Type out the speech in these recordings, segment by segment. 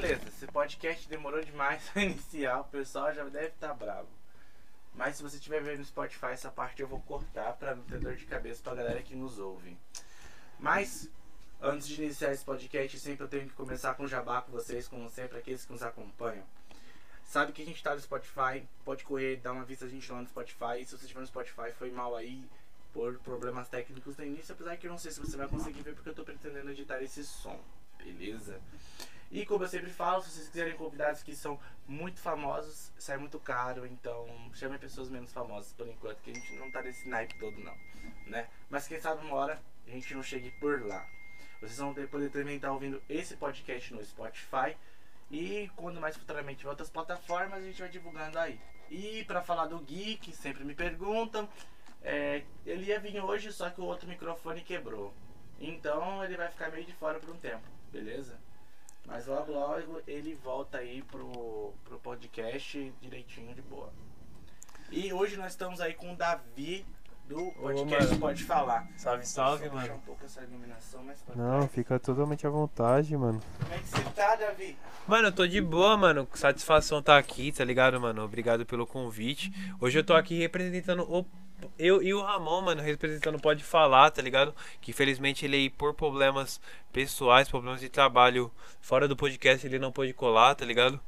beleza, esse podcast demorou demais pra iniciar, o pessoal já deve estar tá bravo. Mas se você estiver vendo no Spotify, essa parte eu vou cortar pra não ter dor de cabeça pra galera que nos ouve. Mas, antes de iniciar esse podcast, sempre eu tenho que começar com jabá com vocês, como sempre, aqueles que nos acompanham. Sabe que a gente tá no Spotify, pode correr, dar uma vista a gente lá no Spotify. Se você estiver no Spotify, foi mal aí por problemas técnicos no início, apesar que eu não sei se você vai conseguir ver porque eu tô pretendendo editar esse som, beleza? E como eu sempre falo, se vocês quiserem convidados que são muito famosos, sai muito caro, então chamem pessoas menos famosas por enquanto, que a gente não tá nesse naipe todo não, né? Mas quem sabe uma hora a gente não chegue por lá. Vocês vão poder também estar ouvindo esse podcast no Spotify e quando mais futuramente em outras plataformas, a gente vai divulgando aí. E para falar do que sempre me perguntam, é, ele ia vir hoje, só que o outro microfone quebrou. Então ele vai ficar meio de fora por um tempo, beleza? Mas logo logo ele volta aí pro, pro podcast direitinho de boa. E hoje nós estamos aí com o Davi do podcast Ô, Pode Falar. Salve, salve, mano. Um pouco essa iluminação, mas Não, fica totalmente à vontade, mano. Como é que você tá, Davi? Mano, eu tô de boa, mano. Satisfação tá aqui, tá ligado, mano? Obrigado pelo convite. Hoje eu tô aqui representando o eu e o Ramon, mano, representando Pode Falar, tá ligado? Que infelizmente ele, por problemas pessoais, problemas de trabalho fora do podcast, ele não pôde colar, tá ligado?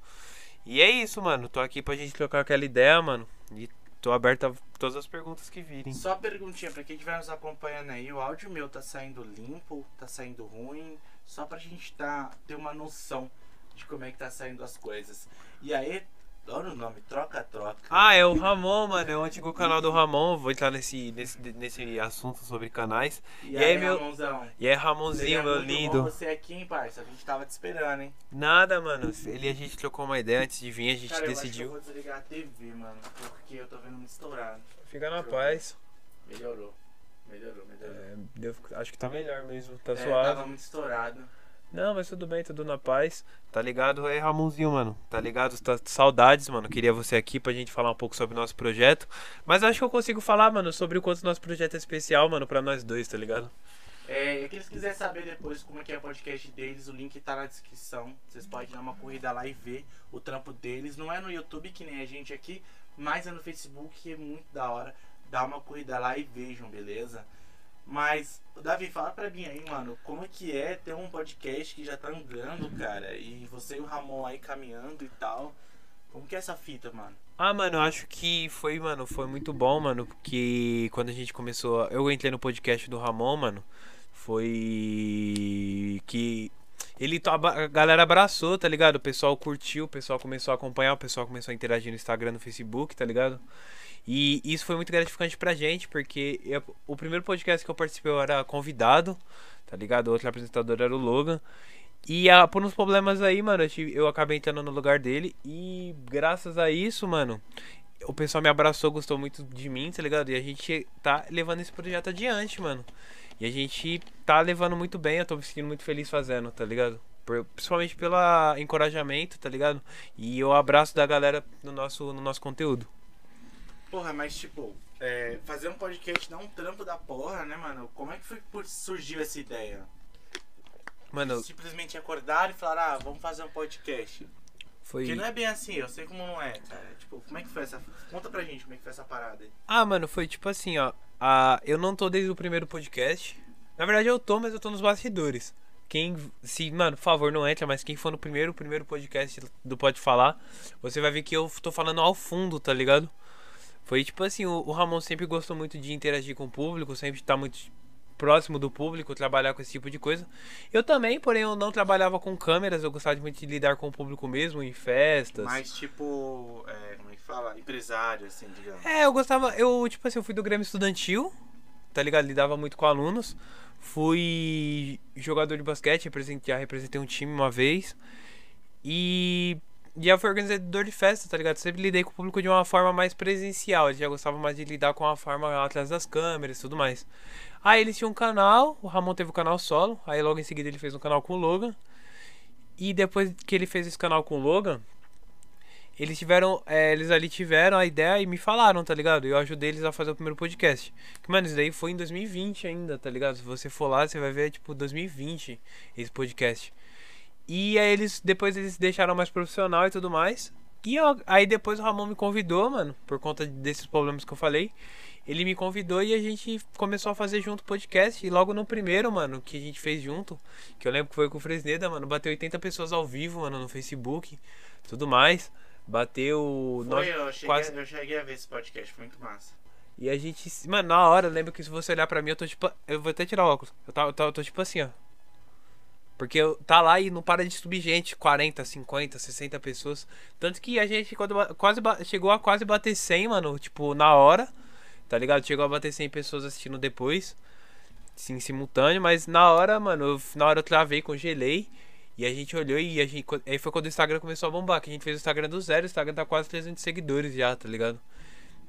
E é isso, mano. Tô aqui pra gente trocar aquela ideia, mano. E tô aberto a todas as perguntas que virem. Só perguntinha pra quem estiver nos acompanhando aí: o áudio meu tá saindo limpo, tá saindo ruim? Só pra gente tá, ter uma noção de como é que tá saindo as coisas. E aí, Adoro o nome, troca-troca. Ah, é o Ramon, mano. É o antigo canal do Ramon. Vou entrar nesse, nesse, nesse assunto sobre canais. E, e aí, aí, meu. Ramonzão? E aí, Ramonzinho, meu lindo. você aqui, hein, parça? A gente tava te esperando, hein? Nada, mano. Ele a gente trocou uma ideia antes de vir, a gente Cara, decidiu. Eu, eu vou desligar a TV, mano. Porque eu tô vendo muito estourado. Fica na paz. Melhorou. Melhorou, melhorou. É, deu, acho que tá melhor mesmo. Tá é, suave. Tava muito estourado. Não, mas tudo bem, tudo na paz. Tá ligado? É Ramonzinho, mano. Tá ligado? Tá, saudades, mano. Queria você aqui pra gente falar um pouco sobre o nosso projeto. Mas acho que eu consigo falar, mano, sobre o quanto nosso projeto é especial, mano, pra nós dois, tá ligado? É, que eles quiserem saber depois como é que é o podcast deles, o link tá na descrição. Vocês podem dar uma corrida lá e ver o trampo deles. Não é no YouTube que nem a gente aqui, mas é no Facebook, que é muito da hora. Dá uma corrida lá e vejam, beleza? Mas, Davi, fala pra mim aí, mano, como é que é ter um podcast que já tá andando, cara, e você e o Ramon aí caminhando e tal. Como que é essa fita, mano? Ah, mano, eu acho que foi, mano, foi muito bom, mano, porque quando a gente começou, eu entrei no podcast do Ramon, mano, foi que ele a galera abraçou, tá ligado? O pessoal curtiu, o pessoal começou a acompanhar, o pessoal começou a interagir no Instagram, no Facebook, tá ligado? E isso foi muito gratificante pra gente, porque eu, o primeiro podcast que eu participei eu era convidado, tá ligado? O outro apresentador era o Logan. E a, por uns problemas aí, mano, eu, tive, eu acabei entrando no lugar dele. E graças a isso, mano, o pessoal me abraçou, gostou muito de mim, tá ligado? E a gente tá levando esse projeto adiante, mano. E a gente tá levando muito bem, eu tô me sentindo muito feliz fazendo, tá ligado? Principalmente pelo encorajamento, tá ligado? E o abraço da galera no nosso, no nosso conteúdo. Porra, mas tipo, é, fazer um podcast dá um trampo da porra, né, mano? Como é que foi que surgiu essa ideia? Mano. Simplesmente acordaram e falaram, ah, vamos fazer um podcast. Foi... Porque não é bem assim, eu sei como não é, cara. Tipo, como é que foi essa. Conta pra gente como é que foi essa parada aí. Ah, mano, foi tipo assim, ó. A... Eu não tô desde o primeiro podcast. Na verdade eu tô, mas eu tô nos bastidores. Quem, se, mano, por favor, não entra, mas quem for no primeiro, primeiro podcast do Pode Falar, você vai ver que eu tô falando ao fundo, tá ligado? Foi tipo assim, o, o Ramon sempre gostou muito de interagir com o público, sempre estar tá muito próximo do público, trabalhar com esse tipo de coisa. Eu também, porém, eu não trabalhava com câmeras, eu gostava muito de lidar com o público mesmo, em festas. Mais tipo, é, como é que fala? Empresário, assim, digamos. É, eu gostava, eu, tipo assim, eu fui do Grêmio Estudantil, tá ligado? Lidava muito com alunos. Fui jogador de basquete, já representei um time uma vez. E e eu fui organizador de festa, tá ligado? Sempre lidei com o público de uma forma mais presencial. Eu já gostava mais de lidar com a forma atrás das câmeras e tudo mais. Aí eles tinham um canal, o Ramon teve um canal solo. Aí logo em seguida ele fez um canal com o Logan. E depois que ele fez esse canal com o Logan, eles tiveram. É, eles ali tiveram a ideia e me falaram, tá ligado? Eu ajudei eles a fazer o primeiro podcast. Que, mano, isso daí foi em 2020 ainda, tá ligado? Se você for lá, você vai ver, tipo, 2020 esse podcast. E aí eles depois eles deixaram mais profissional e tudo mais. E ó, aí depois o Ramon me convidou, mano, por conta desses problemas que eu falei. Ele me convidou e a gente começou a fazer junto podcast. E logo no primeiro, mano, que a gente fez junto, que eu lembro que foi com o Fresneda, mano, bateu 80 pessoas ao vivo, mano, no Facebook, tudo mais. Bateu. Foi, eu, cheguei, quase... eu cheguei a ver esse podcast, foi muito massa. E a gente. Mano, na hora, eu lembro que se você olhar pra mim, eu tô tipo. Eu vou até tirar o óculos. Eu tô, eu tô, eu tô tipo assim, ó. Porque tá lá e não para de subir gente, 40, 50, 60 pessoas. Tanto que a gente quando quase chegou a quase bater 100, mano, tipo, na hora. Tá ligado? Chegou a bater 100 pessoas assistindo depois. Sim, simultâneo, mas na hora, mano, eu, na hora eu travei, congelei. E a gente olhou e a gente, aí foi quando o Instagram começou a bombar, que a gente fez o Instagram do zero, o Instagram tá quase 300 seguidores já, tá ligado?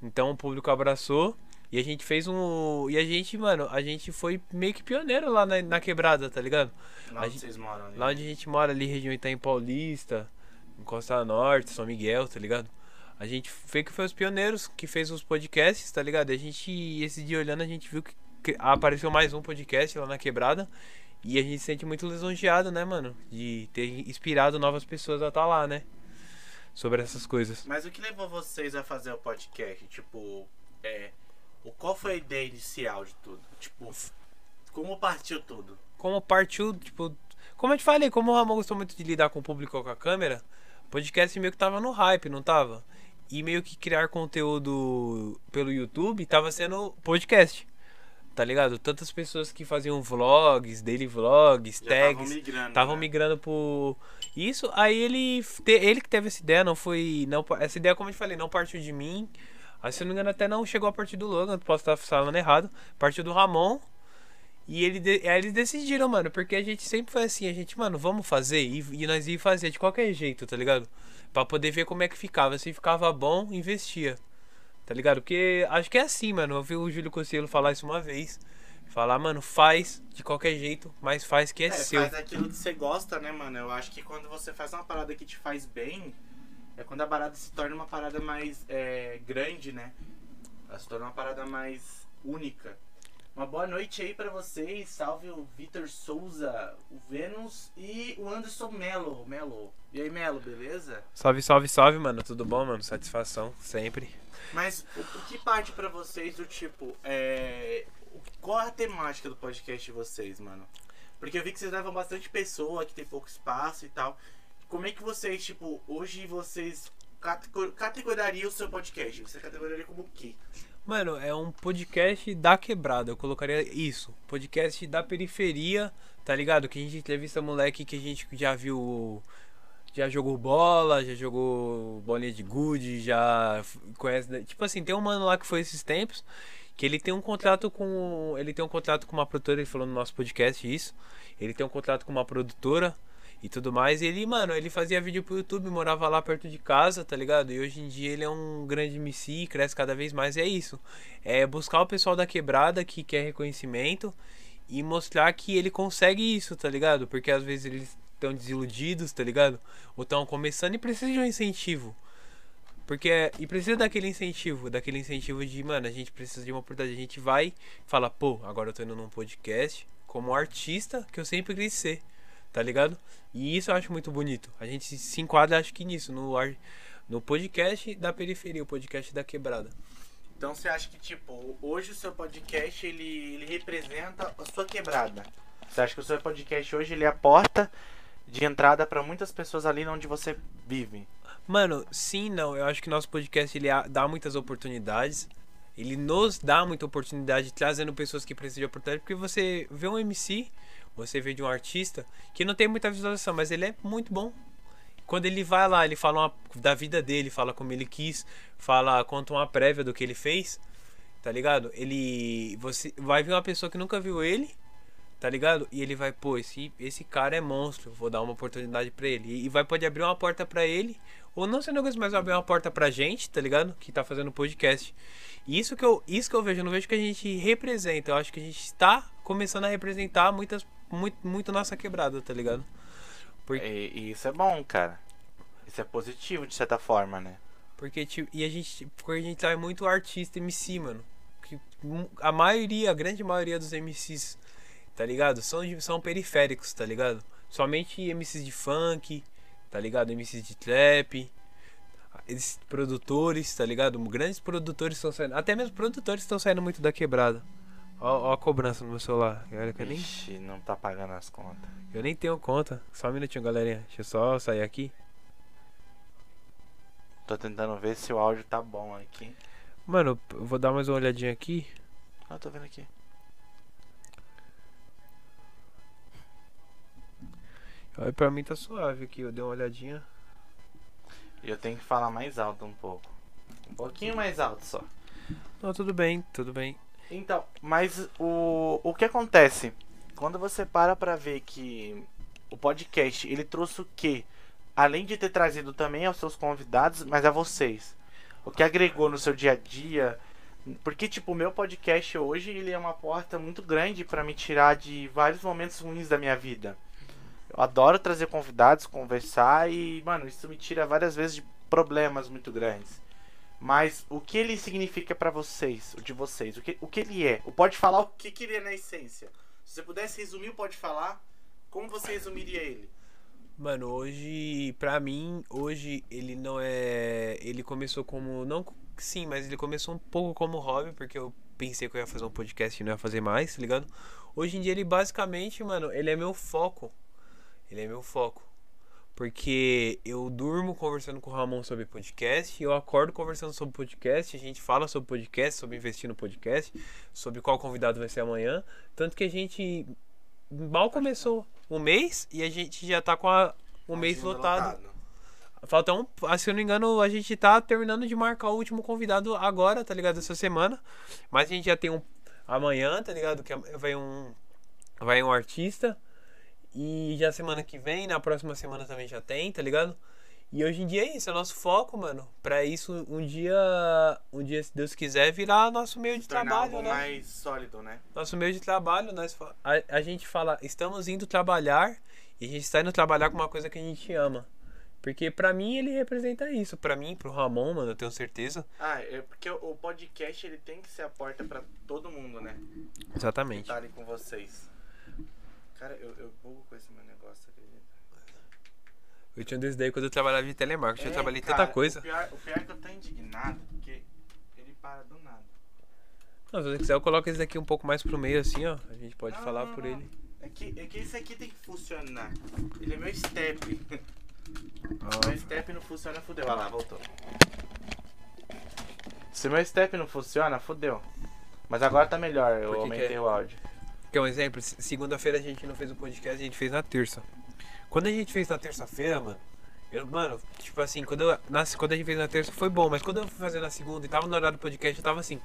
Então o público abraçou. E a gente fez um. E a gente, mano, a gente foi meio que pioneiro lá na, na quebrada, tá ligado? Lá onde vocês moram ali. Lá onde a gente mora ali, região Itaim Paulista, em Costa Norte, São Miguel, tá ligado? A gente foi que foi os pioneiros que fez os podcasts, tá ligado? A gente, esse dia olhando, a gente viu que, apareceu mais um podcast lá na quebrada. E a gente se sente muito lisonjeado, né, mano? De ter inspirado novas pessoas a estar tá lá, né? Sobre essas coisas. Mas o que levou vocês a fazer o podcast? Tipo, é qual foi a ideia inicial de tudo? Tipo, como partiu tudo? Como partiu, tipo, como eu te falei, como o Ramon gostou muito de lidar com o público com a câmera, o podcast meio que tava no hype, não tava? E meio que criar conteúdo pelo YouTube tava sendo podcast. Tá ligado? Tantas pessoas que faziam vlogs, daily vlogs, Já tags, estavam migrando, né? migrando pro isso. Aí ele ele que teve essa ideia, não foi não essa ideia como eu te falei, não partiu de mim. Aí, se eu não me engano, até não chegou a partir do Logan, posso estar falando errado. Partiu do Ramon. E ele de... aí eles decidiram, mano, porque a gente sempre foi assim, a gente, mano, vamos fazer. E, e nós ia fazer de qualquer jeito, tá ligado? Pra poder ver como é que ficava. Se ficava bom, investia. Tá ligado? Porque acho que é assim, mano. Eu vi o Júlio Conselho falar isso uma vez. Falar, mano, faz de qualquer jeito, mas faz que é, é seu. Faz aquilo que você gosta, né, mano? Eu acho que quando você faz uma parada que te faz bem, é quando a parada se torna uma parada mais é, grande, né? Ela se torna uma parada mais única. Uma boa noite aí para vocês. Salve o Vitor Souza, o Vênus e o Anderson Melo. Melo. E aí, Melo, beleza? Salve, salve, salve, mano. Tudo bom, mano? Satisfação, sempre. Mas o, o que parte para vocês do tipo, é... qual a temática do podcast de vocês, mano? Porque eu vi que vocês levam bastante pessoa, que tem pouco espaço e tal. Como é que vocês, tipo, hoje vocês categoriariam o seu podcast? Você categorizaria como o quê? Mano, é um podcast da quebrada, eu colocaria isso. Podcast da periferia, tá ligado? Que a gente entrevista moleque que a gente já viu. Já jogou bola, já jogou bolinha de gude, já conhece. Né? Tipo assim, tem um mano lá que foi esses tempos. Que ele tem um contrato com. Ele tem um contrato com uma produtora, ele falou no nosso podcast isso. Ele tem um contrato com uma produtora e tudo mais. E ele, mano, ele fazia vídeo pro YouTube, morava lá perto de casa, tá ligado? E hoje em dia ele é um grande MC, cresce cada vez mais. E é isso. É buscar o pessoal da quebrada que quer reconhecimento e mostrar que ele consegue isso, tá ligado? Porque às vezes eles estão desiludidos, tá ligado? Ou estão começando e precisam de um incentivo. Porque e precisa daquele incentivo, daquele incentivo de, mano, a gente precisa de uma oportunidade. A gente vai fala, pô, agora eu tô indo num podcast como artista que eu sempre quis ser tá ligado? E isso eu acho muito bonito. A gente se enquadra, acho que nisso, no, no podcast da periferia, o podcast da quebrada. Então você acha que, tipo, hoje o seu podcast, ele, ele representa a sua quebrada? Você acha que o seu podcast hoje, ele é a porta de entrada para muitas pessoas ali onde você vive? Mano, sim não. Eu acho que nosso podcast, ele dá muitas oportunidades. Ele nos dá muita oportunidade, trazendo pessoas que precisam de oportunidade. Porque você vê um MC você vê de um artista que não tem muita visualização, mas ele é muito bom. Quando ele vai lá, ele fala uma, da vida dele, fala como ele quis, fala, conta uma prévia do que ele fez, tá ligado? Ele. Você vai ver uma pessoa que nunca viu ele, tá ligado? E ele vai, pô, esse, esse cara é monstro, vou dar uma oportunidade para ele. E vai pode abrir uma porta para ele, ou não sendo coisa, mas abrir uma porta pra gente, tá ligado? Que tá fazendo podcast. E isso que eu, isso que eu vejo, eu não vejo que a gente representa, eu acho que a gente está começando a representar muitas muito, muito nossa quebrada, tá ligado? Porque... E, isso é bom, cara. Isso é positivo, de certa forma, né? Porque, tipo, e a gente, porque a gente tá muito artista MC, mano. Que a maioria, a grande maioria dos MCs, tá ligado? São, são periféricos, tá ligado? Somente MCs de funk, tá ligado? MCs de trap. Eles produtores, tá ligado? Grandes produtores estão saindo. Até mesmo produtores estão saindo muito da quebrada. Ó, ó a cobrança no meu celular. Olha que eu nem, Ixi, não tá pagando as contas. eu nem tenho conta. Só um minutinho, galerinha. Deixa eu só sair aqui. Tô tentando ver se o áudio tá bom aqui. Mano, eu vou dar mais uma olhadinha aqui. Ah, tô vendo aqui. Aí pra mim tá suave aqui. Eu dei uma olhadinha. E eu tenho que falar mais alto um pouco. Um pouquinho mais alto só. Não, tudo bem, tudo bem. Então, mas o, o que acontece? Quando você para pra ver que o podcast, ele trouxe o quê? Além de ter trazido também aos seus convidados, mas a vocês. O que agregou no seu dia a dia? Porque, tipo, o meu podcast hoje, ele é uma porta muito grande pra me tirar de vários momentos ruins da minha vida. Eu adoro trazer convidados, conversar e, mano, isso me tira várias vezes de problemas muito grandes. Mas o que ele significa pra vocês, de vocês? O que, o que ele é? O Pode Falar, o que, que ele é na essência? Se você pudesse resumir o Pode Falar, como você resumiria ele? Mano, hoje, pra mim, hoje ele não é. Ele começou como. Não, sim, mas ele começou um pouco como hobby, porque eu pensei que eu ia fazer um podcast e não ia fazer mais, tá ligado? Hoje em dia ele basicamente, mano, ele é meu foco. Ele é meu foco. Porque eu durmo conversando com o Ramon sobre podcast, eu acordo conversando sobre podcast, a gente fala sobre podcast, sobre investir no podcast, sobre qual convidado vai ser amanhã. Tanto que a gente mal começou o mês e a gente já tá com a, o mês Agenda lotado. Falta um, ah, se eu não me engano, a gente tá terminando de marcar o último convidado agora, tá ligado? Essa semana. Mas a gente já tem um amanhã, tá ligado? Que vai um vai um artista. E já semana que vem, na próxima semana também já tem, tá ligado? E hoje em dia é isso, é nosso foco, mano. Pra isso, um dia, um dia, se Deus quiser, virar nosso meio de Tornar trabalho, algo né? mais sólido, né? Nosso meio de trabalho, nós, a, a gente fala, estamos indo trabalhar e a gente está indo trabalhar com uma coisa que a gente ama. Porque pra mim ele representa isso. Pra mim, pro Ramon, mano, eu tenho certeza. Ah, é porque o podcast ele tem que ser a porta pra todo mundo, né? Que Exatamente. tá ali com vocês. Cara, eu, eu bugo com esse meu negócio, acredita? Eu tinha um desse daí quando eu trabalhava de telemarketing. eu É, trabalhei cara, tanta coisa. O pior, o pior é que eu tô indignado, porque ele para do nada. Não, se você quiser, eu coloco esse daqui um pouco mais pro meio, assim, ó. A gente pode Não, falar não, por não. ele. É que, é que esse aqui tem que funcionar. Ele é meu step. Ó, Meu step não funciona, fudeu. Olha lá, voltou. Se meu step não funciona, fudeu. Mas agora tá melhor, eu Por que que aumentei é? o áudio. Quer um exemplo? Se- Segunda-feira a gente não fez o podcast, a gente fez na terça. Quando a gente fez na terça-feira, mano, eu, mano, tipo assim, quando, eu, quando a gente fez na terça foi bom, mas quando eu fui fazer na segunda e tava no horário do podcast, eu tava assim,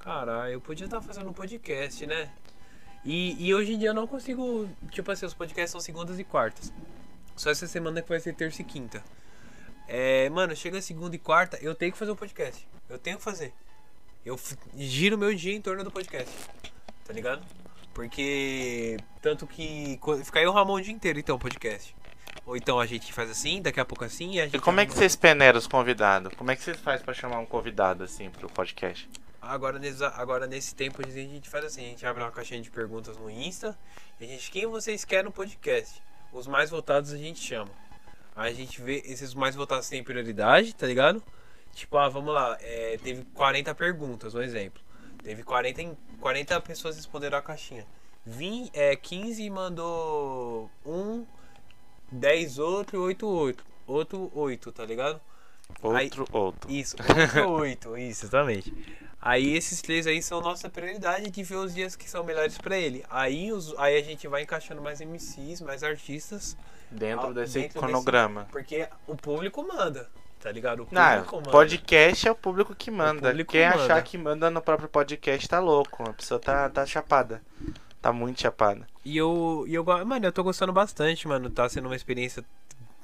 caralho, eu podia estar fazendo um podcast, né? E, e hoje em dia eu não consigo, tipo assim, os podcasts são segundas e quartas. Só essa semana que vai ser terça e quinta. É, mano, chega segunda e quarta, eu tenho que fazer o podcast. Eu tenho que fazer. Eu giro meu dia em torno do podcast. Tá ligado? Porque. Tanto que. Fica aí o Ramon o dia inteiro, então, podcast. Ou então a gente faz assim, daqui a pouco assim e a gente. E como é que vocês peneiram os convidados? Como é que vocês fazem pra chamar um convidado assim pro podcast? Agora nesse, agora nesse tempo a gente faz assim, a gente abre uma caixinha de perguntas no Insta e a gente, quem vocês querem no podcast? Os mais votados a gente chama. Aí a gente vê, esses mais votados têm prioridade, tá ligado? Tipo, ah, vamos lá, é, teve 40 perguntas, um exemplo. Teve 40, em- 40 pessoas responderam a caixinha. Vim, é, 15 mandou um, 10 outro, 8 outro. Outro 8, tá ligado? Aí- Outro, outro. Isso, outro 8, isso, exatamente. Aí esses três aí são nossa prioridade de ver os dias que são melhores pra ele. Aí, os, aí a gente vai encaixando mais MCs, mais artistas, Dentro desse dentro cronograma. porque o público manda, tá ligado? O Não, podcast é o público que manda. público Quem manda. achar que manda no próprio podcast tá louco. A pessoa tá, tá chapada. Tá muito chapada. E eu, e eu, mano, eu tô gostando bastante, mano. Tá sendo uma experiência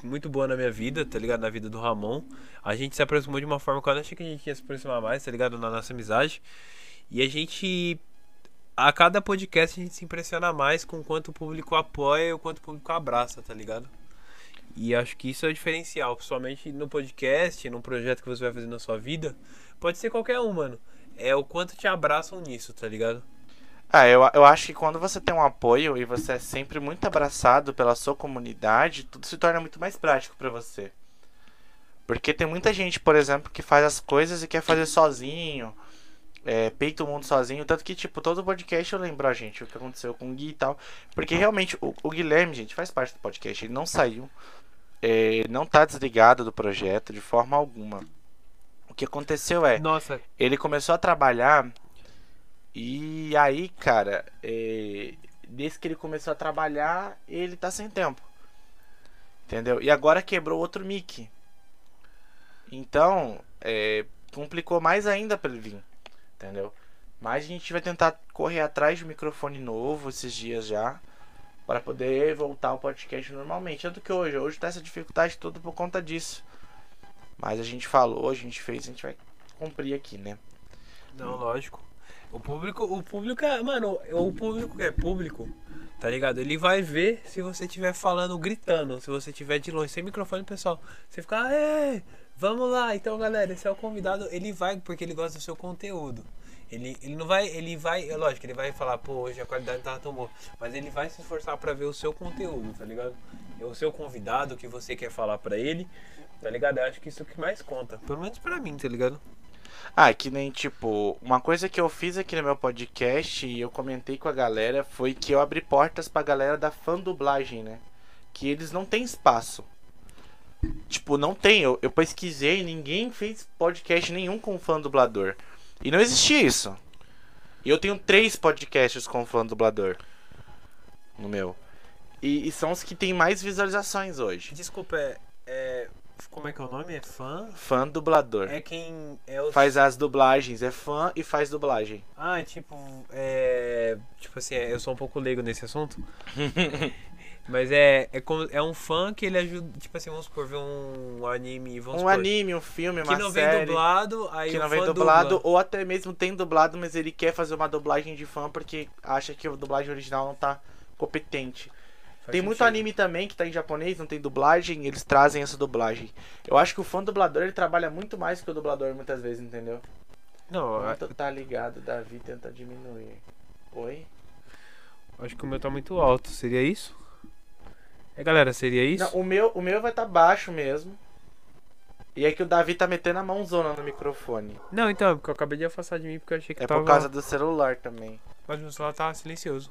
muito boa na minha vida, tá ligado? Na vida do Ramon. A gente se aproximou de uma forma que eu não achei que a gente ia se aproximar mais, tá ligado? Na nossa amizade. E a gente. A cada podcast a gente se impressiona mais com o quanto o público apoia e o quanto o público abraça, tá ligado? E acho que isso é o diferencial, principalmente no podcast, num projeto que você vai fazer na sua vida. Pode ser qualquer um, mano. É o quanto te abraçam nisso, tá ligado? Ah, eu, eu acho que quando você tem um apoio e você é sempre muito abraçado pela sua comunidade, tudo se torna muito mais prático pra você. Porque tem muita gente, por exemplo, que faz as coisas e quer fazer sozinho, é, peita o mundo sozinho. Tanto que, tipo, todo podcast eu lembro a gente o que aconteceu com o Gui e tal. Porque realmente o, o Guilherme, gente, faz parte do podcast. Ele não saiu, é, não tá desligado do projeto de forma alguma. O que aconteceu é, Nossa, ele começou a trabalhar e aí, cara, é, desde que ele começou a trabalhar, ele tá sem tempo. Entendeu? E agora quebrou outro mic. Então, é, complicou mais ainda pra ele vir. Entendeu? Mas a gente vai tentar correr atrás de um microfone novo esses dias já. Para poder voltar ao podcast normalmente. Tanto que hoje, hoje tá essa dificuldade toda por conta disso. Mas a gente falou, a gente fez, a gente vai cumprir aqui, né? Não, lógico. O público, o público é, mano, o público é público, tá ligado? Ele vai ver se você estiver falando, gritando, se você estiver de longe, sem microfone, pessoal. Você ficar, é, vamos lá. Então, galera, esse é o convidado, ele vai porque ele gosta do seu conteúdo. Ele, ele não vai, ele vai, é lógico, ele vai falar, pô, hoje a qualidade tava tão boa. Mas ele vai se esforçar pra ver o seu conteúdo, tá ligado? É o seu convidado, que você quer falar pra ele, tá ligado? Eu acho que isso é o que mais conta. Pelo menos pra mim, tá ligado? Ah, que nem tipo, uma coisa que eu fiz aqui no meu podcast e eu comentei com a galera foi que eu abri portas pra galera da fã dublagem, né? Que eles não têm espaço. Tipo, não tem. Eu, eu pesquisei, ninguém fez podcast nenhum com fã dublador. E não existia isso. E eu tenho três podcasts com fã dublador. No meu. E, e são os que tem mais visualizações hoje. Desculpa, é, é- Como é que é o nome? É fã? Fã dublador. É quem é o. Faz as dublagens, é fã e faz dublagem. Ah, é tipo. É. Tipo assim, é- eu sou um pouco leigo nesse assunto. Mas é, é, como- é um fã que ele ajuda. Tipo assim, vamos supor, ver um anime. Vamos Um supor, anime, um filme, uma que não série. vem dublado, aí que o não vem fã dublado, dubla. ou até mesmo tem dublado, mas ele quer fazer uma dublagem de fã porque acha que a dublagem original não tá competente. Faz tem muito sentido. anime também que tá em japonês, não tem dublagem, eles trazem essa dublagem. Eu acho que o fã dublador ele trabalha muito mais que o dublador muitas vezes, entendeu? Não, Quando tu tá ligado, Davi tenta diminuir. Oi? acho que o meu tá muito alto. Seria isso? É, galera, seria isso? Não, o meu, o meu vai estar tá baixo mesmo. E é que o Davi tá metendo a mãozona no microfone. Não, então, é porque eu acabei de afastar de mim porque eu achei que É tava. por causa do celular também. Mas meu celular tava silencioso.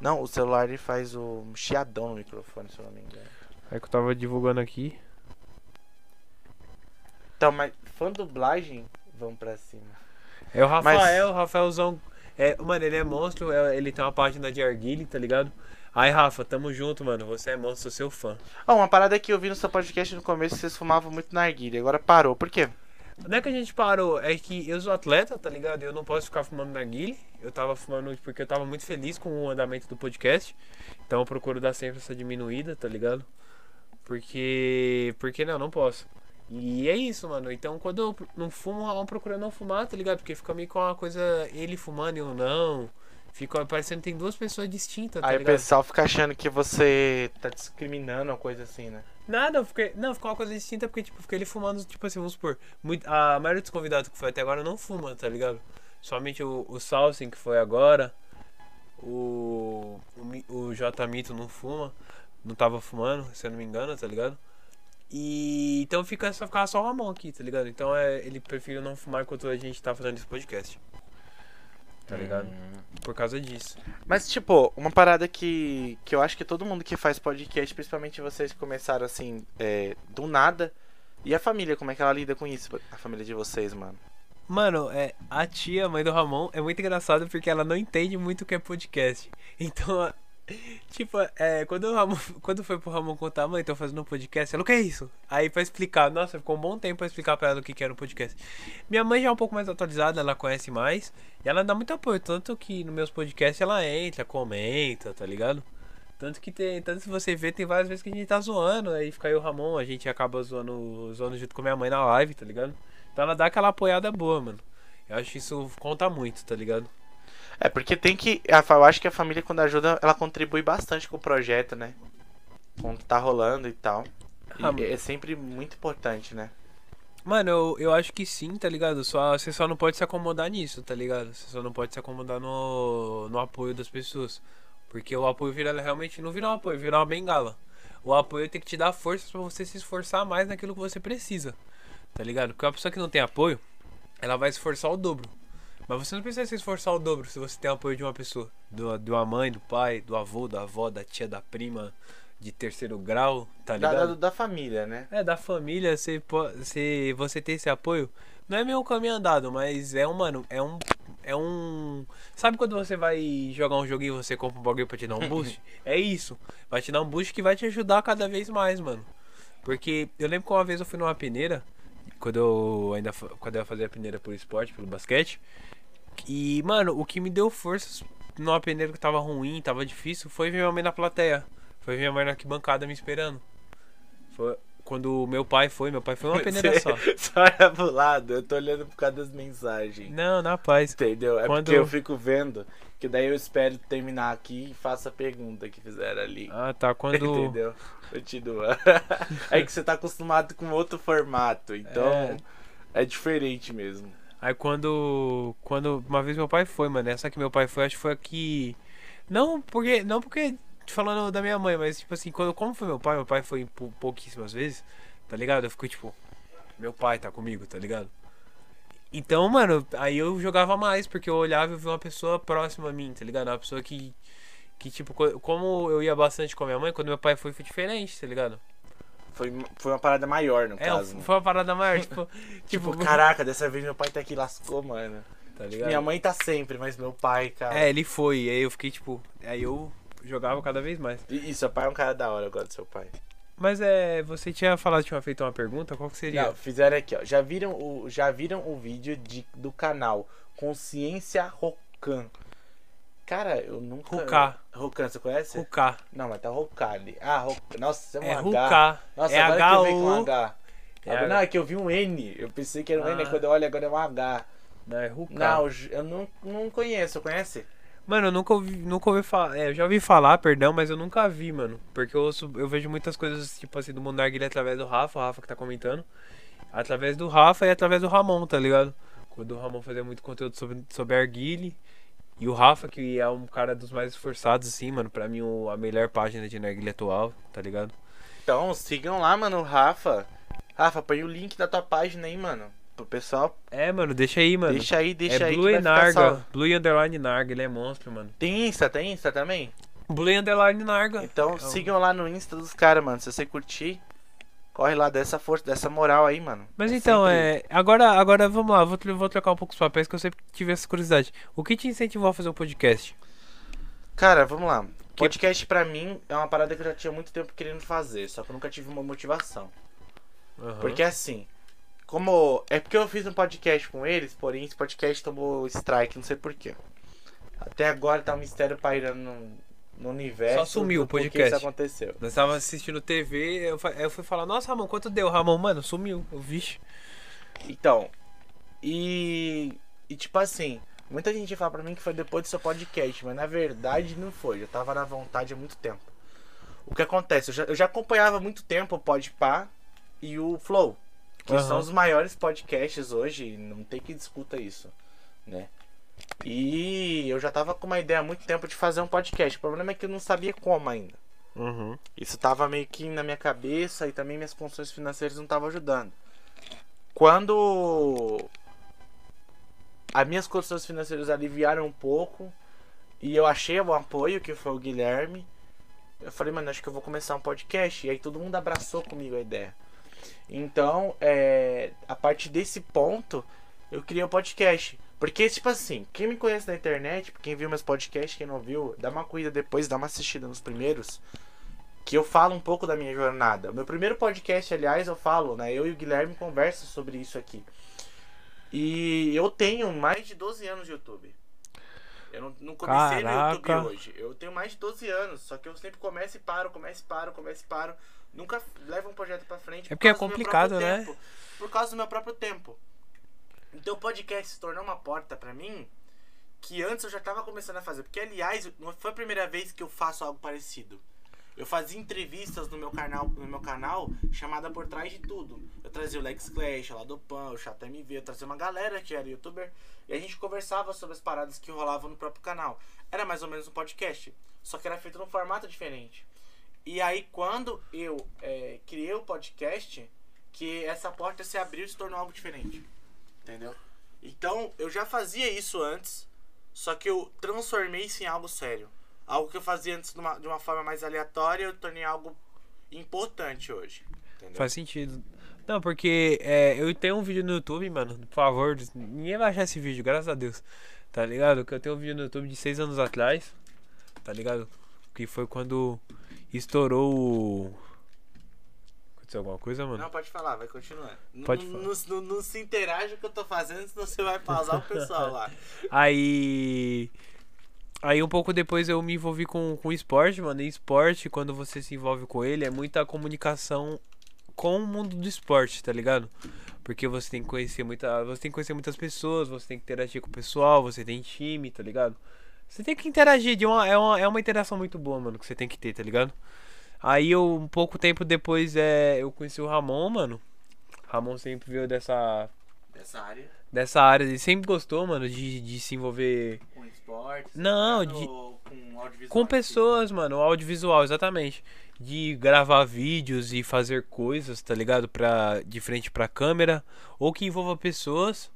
Não, o celular ele faz o chiadão no microfone, se eu não me engano. É que eu tava divulgando aqui. Então, mas fã dublagem, vamos pra cima. É o Mas- Rafael, o Rafaelzão. É, mano, ele é monstro, é- ele tem uma página de Arguile, tá ligado? Aí, Rafa, tamo junto, mano. Você é monstro, sou seu fã. Ó, uma parada que eu vi no seu podcast no começo, vocês fumavam muito narguilha, agora parou. Por quê? Não é que a gente parou, é que eu sou atleta, tá ligado? Eu não posso ficar fumando narguile. Eu tava fumando porque eu tava muito feliz com o andamento do podcast. Então eu procuro dar sempre essa diminuída, tá ligado? Porque. Porque não, não posso. E é isso, mano. Então quando eu não fumo, eu procuro não fumar, tá ligado? Porque fica meio com uma coisa, ele fumando e eu não. Fica parecendo que tem duas pessoas distintas, tá Aí o ligado? pessoal fica achando que você tá discriminando ou coisa assim, né? Nada, eu fiquei. Não, ficou uma coisa distinta porque, tipo, fiquei ele fumando, tipo assim, vamos supor. Muito, a maioria dos convidados que foi até agora não fuma, tá ligado? Somente o, o Salsin, que foi agora. O. O, o J Mito não fuma. Não tava fumando, se eu não me engano, tá ligado? E então fica só ficava só o Ramon aqui, tá ligado? Então é, ele prefere não fumar enquanto a gente tá fazendo esse podcast. Tá ligado? Hum. Por causa disso. Mas, tipo, uma parada que, que eu acho que todo mundo que faz podcast, principalmente vocês que começaram assim, é, do nada. E a família, como é que ela lida com isso? A família de vocês, mano. Mano, é, a tia, mãe do Ramon, é muito engraçado porque ela não entende muito o que é podcast. Então, tipo, é, quando, Ramon, quando foi pro Ramon contar, mãe, tô fazendo um podcast, ela, o que é isso? Aí pra explicar, nossa, ficou um bom tempo pra explicar pra ela o que, que era um podcast. Minha mãe já é um pouco mais atualizada, ela conhece mais, e ela dá muito apoio, tanto que nos meus podcasts ela entra, comenta, tá ligado? Tanto que tem, tanto se você vê, tem várias vezes que a gente tá zoando, aí fica aí o Ramon, a gente acaba zoando, zoando junto com minha mãe na live, tá ligado? Então ela dá aquela apoiada boa, mano. Eu acho que isso conta muito, tá ligado? É, porque tem que. Eu acho que a família, quando ajuda, ela contribui bastante com o projeto, né? Quando tá rolando e tal. E Ah, é sempre muito importante, né? Mano, eu, eu acho que sim, tá ligado? Só, você só não pode se acomodar nisso, tá ligado? Você só não pode se acomodar no, no apoio das pessoas. Porque o apoio vira realmente não vira um apoio, vira uma bengala. O apoio tem que te dar forças pra você se esforçar mais naquilo que você precisa. Tá ligado? Porque uma pessoa que não tem apoio, ela vai se esforçar o dobro. Mas você não precisa se esforçar o dobro se você tem apoio de uma pessoa. Do, de uma mãe, do pai, do avô, da avó, da tia, da prima, de terceiro grau, tá Da, ligado? da, da família, né? É, da família, se, se você ter esse apoio, não é meio caminho andado, mas é um, mano, é um. É um. Sabe quando você vai jogar um joguinho e você compra um bagulho pra te dar um boost? é isso. Vai te dar um boost que vai te ajudar cada vez mais, mano. Porque eu lembro que uma vez eu fui numa peneira, quando eu ainda quando eu ia fazer a peneira por esporte, pelo basquete. E, mano, o que me deu forças numa peneira que tava ruim, tava difícil, foi ver minha mãe na plateia. Foi ver minha mãe na arquibancada me esperando. Foi quando meu pai foi, meu pai foi uma peneira só. Só olha pro lado, eu tô olhando por causa das mensagens. Não, na paz. Entendeu? É Quando- porque eu fico vendo, que daí eu espero terminar aqui e faço a pergunta que fizeram ali. Ah, tá. Quando. Entendeu? Continua. é que você tá acostumado com outro formato, então é, diferente mesmo. Aí quando. Quando. Uma vez meu pai foi, mano. Essa que meu pai foi, acho que foi aqui. Não porque. Não porque. Falando da minha mãe, mas tipo assim, quando, como foi meu pai, meu pai foi pou- pouquíssimas vezes, tá ligado? Eu fico tipo, meu pai tá comigo, tá ligado? Então, mano, aí eu jogava mais, porque eu olhava e via uma pessoa próxima a mim, tá ligado? Uma pessoa que. Que tipo, co- como eu ia bastante com a minha mãe, quando meu pai foi, foi diferente, tá ligado? Foi, foi uma parada maior, no É, caso. né? foi uma parada maior, tipo. Tipo, caraca, dessa vez meu pai tá aqui, lascou, mano. tá ligado? Minha mãe tá sempre, mas meu pai, cara. É, ele foi, aí eu fiquei tipo. Aí eu jogava cada vez mais. E, e seu pai é um cara da hora, eu gosto do seu pai. Mas é. Você tinha falado, tinha feito uma pergunta, qual que seria? Não, fizeram aqui, ó. Já viram o, já viram o vídeo de, do canal Consciência Rocan? Cara, eu nunca. Rocan. Rocan, você conhece? Ruká. Não, mas tá Rocan ali. Ah, Rocan. Nossa, é um É H. Ruká. Nossa, É agora que eu vi com H-U. H. É Não, é que eu vi um N. Eu pensei que era um N, Ah. quando eu olho agora é um H. Não, é Ruká. Não, eu não, não conheço, conhece? Mano, eu nunca ouvi, nunca ouvi falar. É, eu já ouvi falar, perdão, mas eu nunca vi, mano. Porque eu, ouço, eu vejo muitas coisas, tipo assim, do mundo narguilha através do Rafa, o Rafa que tá comentando. Através do Rafa e através do Ramon, tá ligado? Quando o Ramon fazia muito conteúdo sobre, sobre arguile. E o Rafa, que é um cara dos mais esforçados, assim, mano. Pra mim, o- a melhor página de narguilha atual, tá ligado? Então, sigam lá, mano, Rafa. Rafa, põe o link da tua página aí, mano. Pro pessoal. É, mano, deixa aí, mano. Deixa aí, deixa é aí. Blue e Narga. Blue Underline Narga, ele é monstro, mano. Tem Insta, tem Insta também? Blue Underline Narga. Então É sigam lá no Insta dos caras, mano. Se você curtir, corre lá dessa força, dessa moral aí, mano. Mas É então, sempre- é. Agora, agora vamos lá, vou, vou trocar um pouco os papéis que eu sempre tive essa curiosidade. O que te incentivou a fazer o podcast? Cara, vamos lá. Podcast pra mim é uma parada que eu já tinha muito tempo querendo fazer, só que eu nunca tive uma motivação. Aham. Porque assim, como. É porque eu fiz um podcast com eles, porém esse podcast tomou strike, não sei porquê. Até agora tá um mistério pairando no, no universo. Só sumiu o podcast. isso aconteceu. Nós tava assistindo TV, eu, eu fui falar, nossa, Ramon, quanto deu? Ramon, mano, sumiu. Eu, vixe. Então, e. E tipo assim, muita gente fala pra mim que foi depois do seu podcast, mas na verdade não foi. Eu tava na vontade há muito tempo. O que acontece? Eu já, eu já acompanhava há muito tempo o Podpah e o Flow, que Aham. são os maiores podcasts hoje, não tem que discuta isso, né? E eu já tava com uma ideia há muito tempo de fazer um podcast. O problema é que eu não sabia como ainda. Uhum. Isso tava meio que na minha cabeça e também minhas condições financeiras não estavam ajudando. Quando as minhas condições financeiras aliviaram um pouco e eu achei um apoio, que foi o Guilherme, eu falei, mano, acho que eu vou começar um podcast. E aí todo mundo abraçou comigo a ideia. Então, é, a partir desse ponto, eu criei um podcast. Porque, tipo assim, quem me conhece na internet, quem viu meus podcasts, quem não viu, dá uma cuida depois, dá uma assistida nos primeiros que eu falo um pouco da minha jornada. Meu primeiro podcast, aliás, eu falo, né? Eu e o Guilherme conversam sobre isso aqui. E eu tenho mais de 12 anos de YouTube. Eu não, não comecei Caraca. no YouTube hoje. Eu tenho mais de 12 anos, só que eu sempre começo e paro, começo e paro, começo e paro. Nunca levo um projeto pra frente. É porque é complicado, né? tempo. Por causa do meu próprio tempo. Então o podcast se tornou uma porta pra mim que antes eu já tava começando a fazer. Porque, aliás, não foi a primeira vez que eu faço algo parecido. Eu fazia entrevistas no meu canal, no meu canal chamada Por Trás de Tudo. Eu trazia o Lex Clash, lá do Pan, o Chato MV, eu trazia uma galera que era youtuber e a gente conversava sobre as paradas que rolavam no próprio canal. Era mais ou menos um podcast, só que era feito num formato diferente. E aí quando eu é, criei o podcast, que essa porta se abriu e se tornou algo diferente. Entendeu? Então eu já fazia isso antes, só que eu transformei isso em algo sério. Algo que eu fazia antes de uma, de uma forma mais aleatória, eu tornei algo importante hoje. Entendeu? Faz sentido. Não, porque é, eu tenho um vídeo no YouTube, mano. Por favor, ninguém vai achar esse vídeo, graças a Deus. Tá ligado? Que eu tenho um vídeo no YouTube de seis anos atrás. Tá ligado? Que foi quando estourou o. Aconteceu alguma coisa, mano? Não, pode falar, vai continuar. Pode n- falar. Não, não- não se interage o que eu tô fazendo, senão você vai pausar o pessoal lá. Aí. Aí um pouco depois eu me envolvi com, com esporte, mano. E esporte, quando você se envolve com ele, é muita comunicação com o mundo do esporte, tá ligado? Porque você tem que conhecer muita. Você tem que conhecer muitas pessoas, você tem que interagir com o pessoal, você tem time, tá ligado? Você tem que interagir, de uma, é, uma, é uma interação muito boa, mano, que você tem que ter, tá ligado? Aí eu, um pouco tempo depois, é, eu conheci o Ramon, mano. Ramon sempre veio dessa, Dessa área, dessa área, ele sempre gostou, mano, de, de se envolver com esportes. Não, de- com audiovisual. com pessoas, mano, audiovisual, exatamente. De gravar vídeos e fazer coisas, tá ligado? Pra, de frente pra câmera. Ou que envolva pessoas.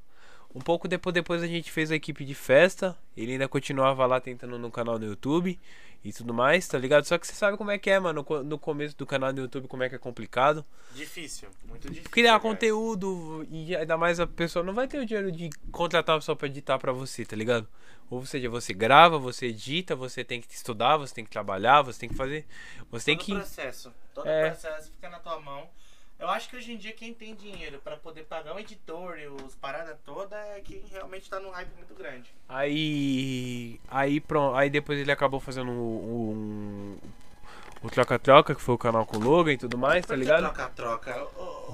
Um pouco depois, depois a gente fez a equipe de festa. Ele ainda continuava lá tentando no canal no YouTube e tudo mais, tá ligado? Só que você sabe como é que é, mano. No começo do canal no YouTube, como é que é complicado. Difícil, muito difícil. Criar cara. conteúdo e ainda mais a pessoa não vai ter o dinheiro de contratar uma pessoa pra editar pra você, tá ligado? Ou seja, você grava, você edita, você tem que estudar, você tem que trabalhar, você tem que fazer. Você tem Todo que. processo. Todo É. processo fica na tua mão. Eu acho que hoje em dia quem tem dinheiro pra poder pagar um editor e os paradas toda é quem realmente tá num hype muito grande. Aí. Aí pronto. Aí depois ele acabou fazendo um. um o Troca-Troca, que foi o canal com o Logan e tudo mais, tá ligado? Troca-troca.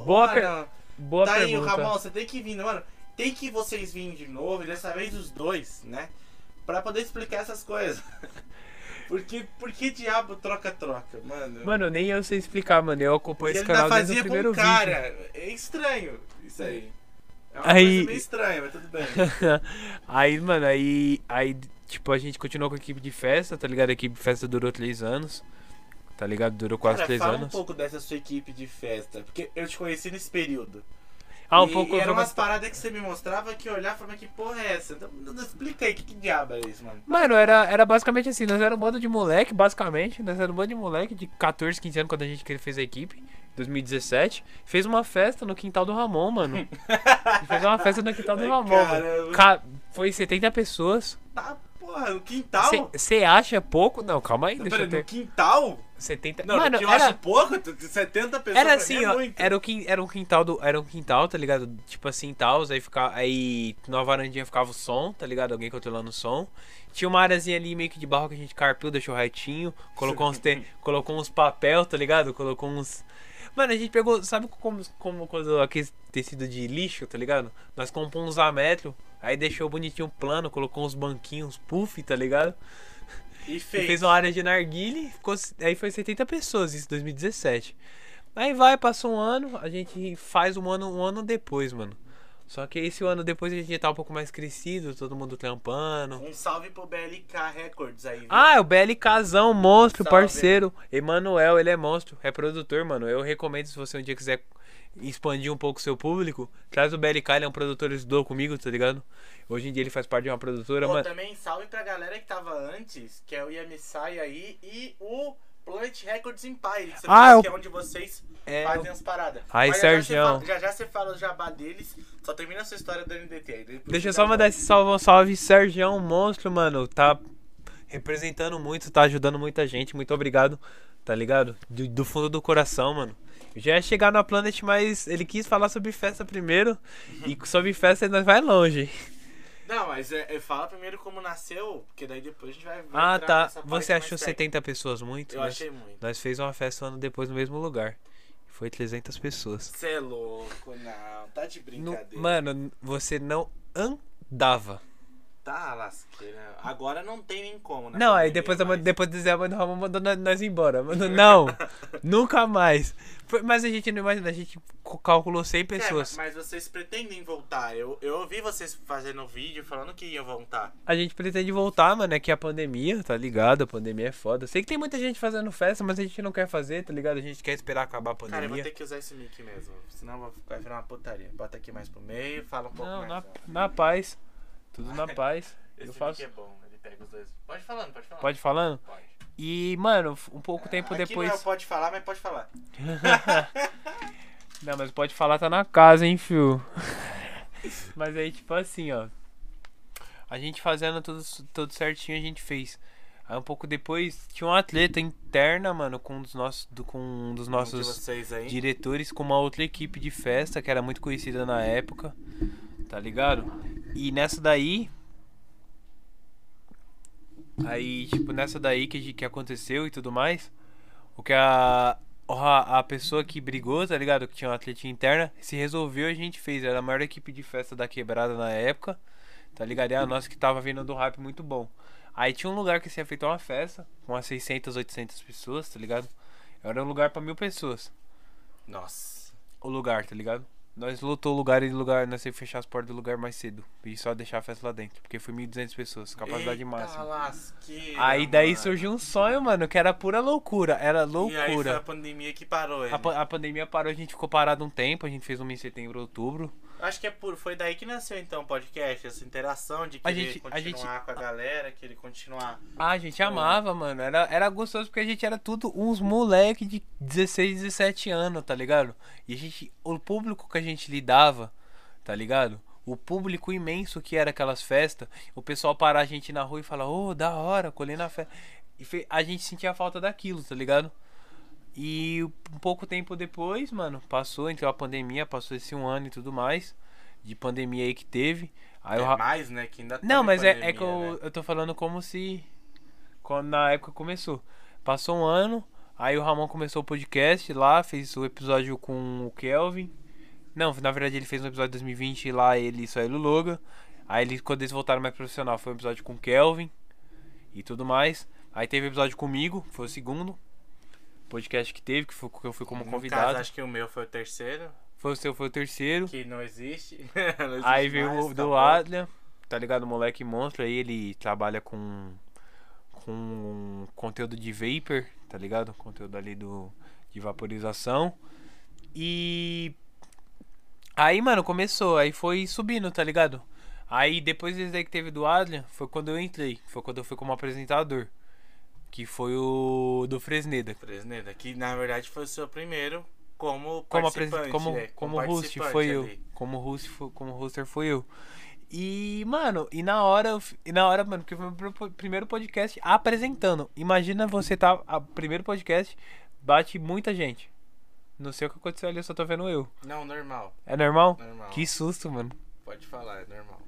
Boa mano, Boa tá aí, o pergunta. Ramon, você tem que vir, mano. Tem que vocês virem de novo, e dessa vez os dois, né? Pra poder explicar essas coisas. Porque, por que diabo troca-troca, mano? Mano, nem eu sei explicar, mano. Eu acompanho esse canal desde fazia o primeiro com vídeo. cara. É estranho isso aí. É uma Aí- coisa meio estranha, mas tudo bem. aí, mano, aí, aí, tipo, a gente continuou com a equipe de festa, tá ligado? A equipe de festa durou três anos, tá ligado? Durou quase Cara, três fala anos. um pouco dessa sua equipe de festa, porque eu te conheci nesse período. Ah, um e, pouco e eram umas paradas que você me mostrava que eu olhava e falava, que porra é essa? Então, não- não- explica aí, que, que diabo é isso, mano? Mano, era, era basicamente assim, nós era um bando de moleque, basicamente. Nós era um bando de moleque de 14, 15 anos quando a gente fez a equipe. 2017. Fez uma festa no quintal do Ramon, mano. fez uma festa no quintal do Ai, Ramon, mano. Ca- Foi 70 pessoas. Tá, porra, no quintal? Você acha pouco? Não, calma aí, Não, deixa pera, eu no ter. quintal? 70. Não, Mano, eu era, acho pouco, t- t- 70 pessoas Era mim assim, é ó. muito. Era, o quin, era um quintal do. Era um quintal, tá ligado? Tipo assim, tal. Aí ficava. Aí na varandinha ficava o som, tá ligado? Alguém controlando o som. Tinha uma áreazinha ali meio que de barro que a gente carpiu, deixou retinho. Colocou uns, te, colocou uns papel, tá ligado? Colocou uns. Mano, a gente pegou. Sabe como, como quando aquele tecido de lixo, tá ligado? Nós compramos uns a metro. Aí deixou bonitinho plano, colocou uns banquinhos puff, tá ligado? E E fez. fez uma área de narguile, ficou, aí foi 70 pessoas, isso em 2017. Aí vai, passa um ano, a gente faz um ano, um ano depois, mano. Só que esse ano depois a gente já tá um pouco mais crescido, todo mundo trampando. Um salve pro BLK Records aí, viu? Ah, é o BLKzão, monstro, Salve. parceiro. Emanuel, ele é monstro, é produtor, mano. Eu recomendo se você um dia quiser expandir um pouco o seu público, traz o BLK, ele é um produtor, ele estudou comigo, tá ligado? Hoje em dia ele faz parte de uma produtora, Pô, mano. também salve pra galera que tava antes, que é o Yamisai aí, e o Planet Records Empire, que você Ah, eu- que é onde vocês É, fazem as paradas. Aí, Mas já já você Sergião. fala- Já já você fala o jabá deles, só termina essa história do NDT aí. Deixa eu só mandar a esse salve, um salve, Sergião, monstro, mano. Tá representando muito, tá ajudando muita gente. Muito obrigado, tá ligado? Do, do fundo do coração, mano. Já ia chegar na Planet, mas ele quis falar sobre festa primeiro. E sobre festa nós vai longe. Não, mas é, é, fala primeiro como nasceu, porque daí depois a gente vai. vai Ah, tá. Você achou técnica. 70 pessoas muito? Eu Nós- achei muito. Nós fez uma festa um ano depois no mesmo lugar. Foi 300 pessoas. Você é louco, não. Tá de No- brincadeira. mano, você não andava. Tá, lasqueira. Agora não tem nem como, né? Não, aí depois, depois de dizer a mãe do Ramon mandou nós- embora. Mandou, não, nunca mais. Foi- Mas a gente não imagina, a gente calculou 100 pessoas. mas vocês pretendem voltar. Eu, eu ouvi vocês fazendo vídeo falando que iam voltar. A gente pretende voltar, mano, é que a pandemia, tá ligado? A pandemia é foda. Sei que tem muita gente fazendo festa, mas a gente não quer fazer, tá ligado? A gente quer esperar acabar a Cara, eu vou pandemia. ter que usar esse mic mesmo. Senão vai- virar uma putaria. Bota aqui mais pro meio, fala um pouco Não, mais. na, alto. na paz. Tudo na paz. Esse Eu faço. é bom, ele pega os dois. Pode falando, pode falar. Pode falando? Pode. E, mano, um pouco tempo Aqui depois. Não é pode falar, mas pode falar. Não, mas pode falar, tá na casa, hein, fio. mas aí, tipo assim, ó. A gente fazendo tudo, tudo certinho, a gente fez. Aí um pouco depois tinha um atleta interna, mano, com um dos nossos, do- com um dos nossos diretores, com uma outra equipe de festa, que era muito conhecida na época. Tá ligado? E nessa daí. Aí, tipo, nessa daí que, que aconteceu e tudo mais. O que a, a, a pessoa que brigou, tá ligado? Que tinha uma atletinha interna, se resolveu a gente fez. Era a maior equipe de festa da quebrada na época. Tá ligado? E a nossa que tava vindo do hype muito bom. Aí tinha um lugar que se ia feito uma festa, com umas 600, 800 pessoas, tá ligado? Era um lugar pra mil pessoas. Nossa. O lugar, tá ligado? Nós lotou o lugar e lugar, nós temos que fechar as portas do lugar mais cedo. E só deixar a festa lá dentro. Porque foi 1.200 pessoas, capacidade Eita máxima. lasqueira, Aí daí mano. surgiu um sonho, mano, que era pura loucura. Era E aí foi a loucura. pandemia que parou ele. A, pa- a pandemia parou, a gente ficou parado um tempo, a gente fez um em setembro, outubro. Acho que é por, foi daí que nasceu então o podcast, essa interação de A querer gente- a continuar gente- com a galera, querer continuar. Ah, a gente amava, mano. Era, era gostoso porque a gente era tudo uns moleque de 16, 17 anos, tá ligado? E a gente. O público que a gente lidava, tá ligado? O público imenso que era aquelas festas, o pessoal parar a gente na rua e falar, ô, da hora, colhendo a festa. E a gente sentia falta daquilo, tá ligado? E um pouco tempo depois, mano, passou, entrou a pandemia, passou esse um ano e tudo mais. De pandemia aí que teve. Aí é Ra- mais, né? Que ainda não, mas é, pandemia, é que eu, né? eu tô falando como se. Quando na época começou. Passou um ano, aí o Ramon começou o podcast lá, fez o episódio com o Kelvin. Não, na verdade ele fez um episódio de 2020 lá, ele só ele o Logan. Aí ele, quando eles voltaram mais profissional, foi um episódio com o Kelvin e tudo mais. Aí teve episódio comigo, foi o segundo podcast que teve, que, foi, que eu fui como no convidado. Caso, acho que o meu foi o terceiro, Foi o seu, foi o terceiro. que não existe. Não existe Aí veio mais, o do acabou. Adlian, tá ligado? O moleque monstro aí, ele trabalha com com conteúdo de vapor, tá ligado? Conteúdo ali do de vaporização. E aí, mano, começou, aí foi subindo, tá ligado? Aí depois desse que teve do Adlian, foi quando eu entrei, foi quando eu fui como apresentador, que foi o do Fresneda. Fresneda, que na verdade foi o seu primeiro como como participante. como é, como host participante foi eu ali. como host fo- como hoster foi eu e mano e na hora eu e na hora mano porque foi o meu pr- primeiro podcast apresentando imagina você tá a primeiro podcast bate muita gente não sei o que aconteceu ali eu só tô vendo eu Não, normal. é normal Normal. que susto mano Pode falar, é normal.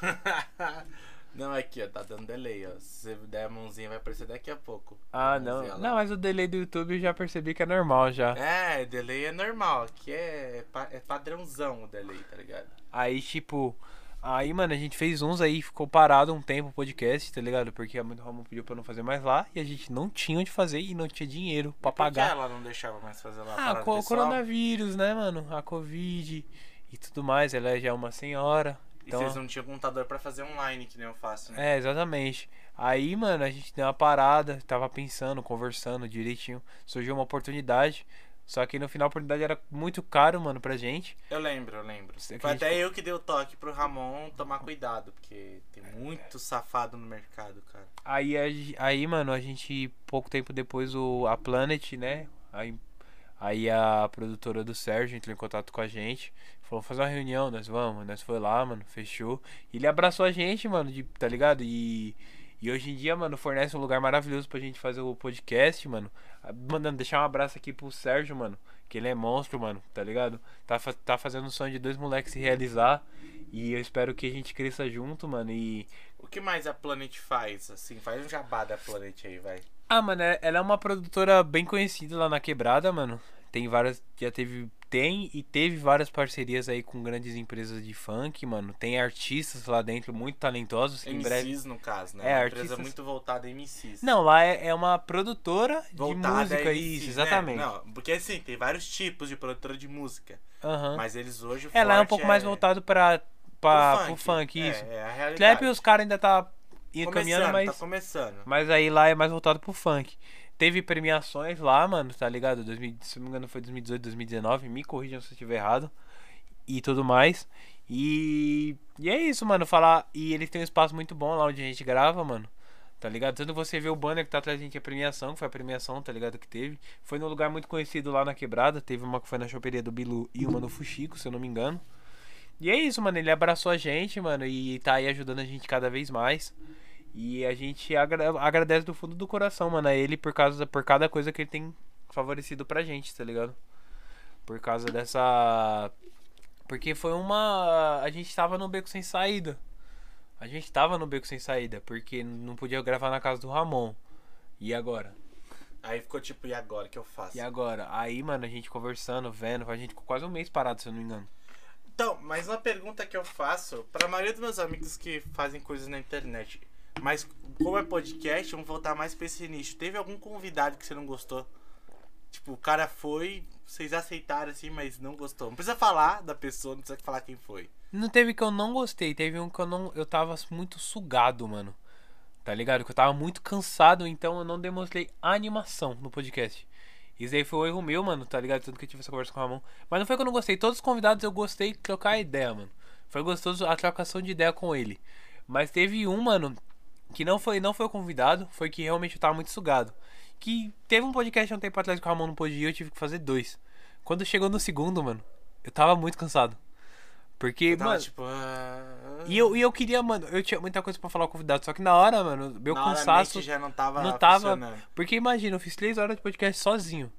não, aqui, ó, tá dando delay, ó. Se você der a mãozinha, vai aparecer daqui a pouco. ah não lá. não mas o delay do YouTube eu já percebi que é normal já É, delay é normal. Aqui é, pa- é padrãozão o delay, tá ligado? Aí, tipo. Aí, mano, a gente fez uns aí, ficou parado um tempo o podcast, tá ligado? Porque a mãe do Ramon pediu pra não fazer mais lá e a gente não tinha onde fazer e não tinha dinheiro pra Por que pagar. ela não deixava mais fazer lá? Ah, Parada co pessoal? coronavírus, né, mano? A Covid e tudo mais. Ela já é uma senhora. E Então, vocês não tinham computador pra fazer online, que nem eu faço, né? é, exatamente. Aí, mano, a gente deu uma parada, tava pensando, conversando direitinho. Surgiu uma oportunidade. Só que no final a oportunidade era muito caro, mano, pra gente. Eu lembro, eu lembro. Foi gente até eu que dei o toque pro Ramon tomar cuidado, porque tem muito safado no mercado, cara. Aí, aí, mano, a gente, pouco tempo depois, o, a Planet, né? Aí, aí a produtora do Sérgio entrou em contato com a gente. Falou, fazer uma reunião, nós vamos. Nós foi lá, mano, fechou. E ele abraçou a gente, mano, de, tá ligado? E, e hoje em dia, mano, fornece um lugar maravilhoso pra gente fazer o podcast, mano. Ah, Mandando deixar um abraço aqui pro Sérgio, mano. Que ele é monstro, mano, tá ligado? Tá, tá fazendo o sonho de dois moleques se realizar. E eu espero que a gente cresça junto, mano. E O que mais a Planet faz? Assim, faz um jabá da Planet aí, vai. Ah, mano, é- ela é uma produtora bem conhecida lá na quebrada, mano. Tem várias. Já teve tem e teve várias parcerias aí com grandes empresas de funk, mano. Tem artistas lá dentro muito talentosos. que em MCs, breve... no caso, né? É, uma artistas- empresa muito voltada a MCs. Não, lá é, é uma produtora de Voltada música, a isso, MCs, exatamente. Né? Não, porque assim, tem vários tipos de produtora de música. Aham. Mas eles hoje. É, lá é um pouco mais voltado pra, pra, pro funk, É, isso. É, a realidade. Trap os caras ainda tá indo Começando, caminhando, mas, Tá começando. mas aí lá é mais voltado pro funk. Teve premiações lá, mano, tá ligado? 2000, se não me engano foi 2018, 2019. Me corrijam se eu estiver errado. E tudo mais. E, e é isso, mano. Falar. E ele tem um espaço muito bom lá onde a gente grava, mano. Tá ligado? Tanto você vê o banner que tá atrás da gente, a premiação, que foi a premiação, tá ligado? Que teve. Foi num lugar muito conhecido lá na quebrada. Teve uma que foi na choperia do Bilu e uma no Fuxico, se eu não me engano. E é isso, mano. Ele abraçou a gente, mano. E tá aí ajudando a gente cada vez mais. E a gente agra- agradece do fundo do coração, mano, a ele por causa por cada coisa que ele tem favorecido pra gente, tá ligado? Por causa dessa porque foi uma a gente tava no beco sem saída. A gente tava no beco sem saída, porque não podia gravar na casa do Ramon. E agora? Aí ficou tipo, e agora que eu faço? E agora? Aí, mano, a gente conversando, vendo, a gente ficou quase um mês parado, se eu não me engano. Então, mas uma pergunta que eu faço pra maioria dos meus amigos que fazem coisas na internet. Mas como é podcast, vamos voltar mais pra esse nicho. Teve algum convidado que você não gostou? Tipo, o cara foi, vocês aceitaram assim, mas não gostou. Não precisa falar da pessoa, não precisa falar quem foi. Não teve que eu não gostei, teve um que eu não. Eu tava muito sugado, mano. Tá ligado? Que eu tava muito cansado, então eu não demonstrei animação no podcast. Isso aí foi um erro meu, mano, tá ligado? Tanto que eu tive essa conversa com o Ramon. Mas não foi que eu não gostei. Todos os convidados eu gostei de trocar ideia, mano. Foi gostoso a trocação de ideia com ele. Mas teve um, mano, que não foi, não foi o convidado, foi que realmente eu tava muito sugado. Que teve um podcast há um tempo atrás que o Ramon não pôde ir, eu tive que fazer dois. Quando chegou no segundo, mano, eu tava muito cansado. Porque, tava mano. tipo. ah, E eu, e eu queria, mano, eu tinha muita coisa pra falar com o convidado, só que na hora, mano, meu na hora cansaço. mente já não tava. não tava-. Porque imagina, eu fiz três horas de podcast sozinho,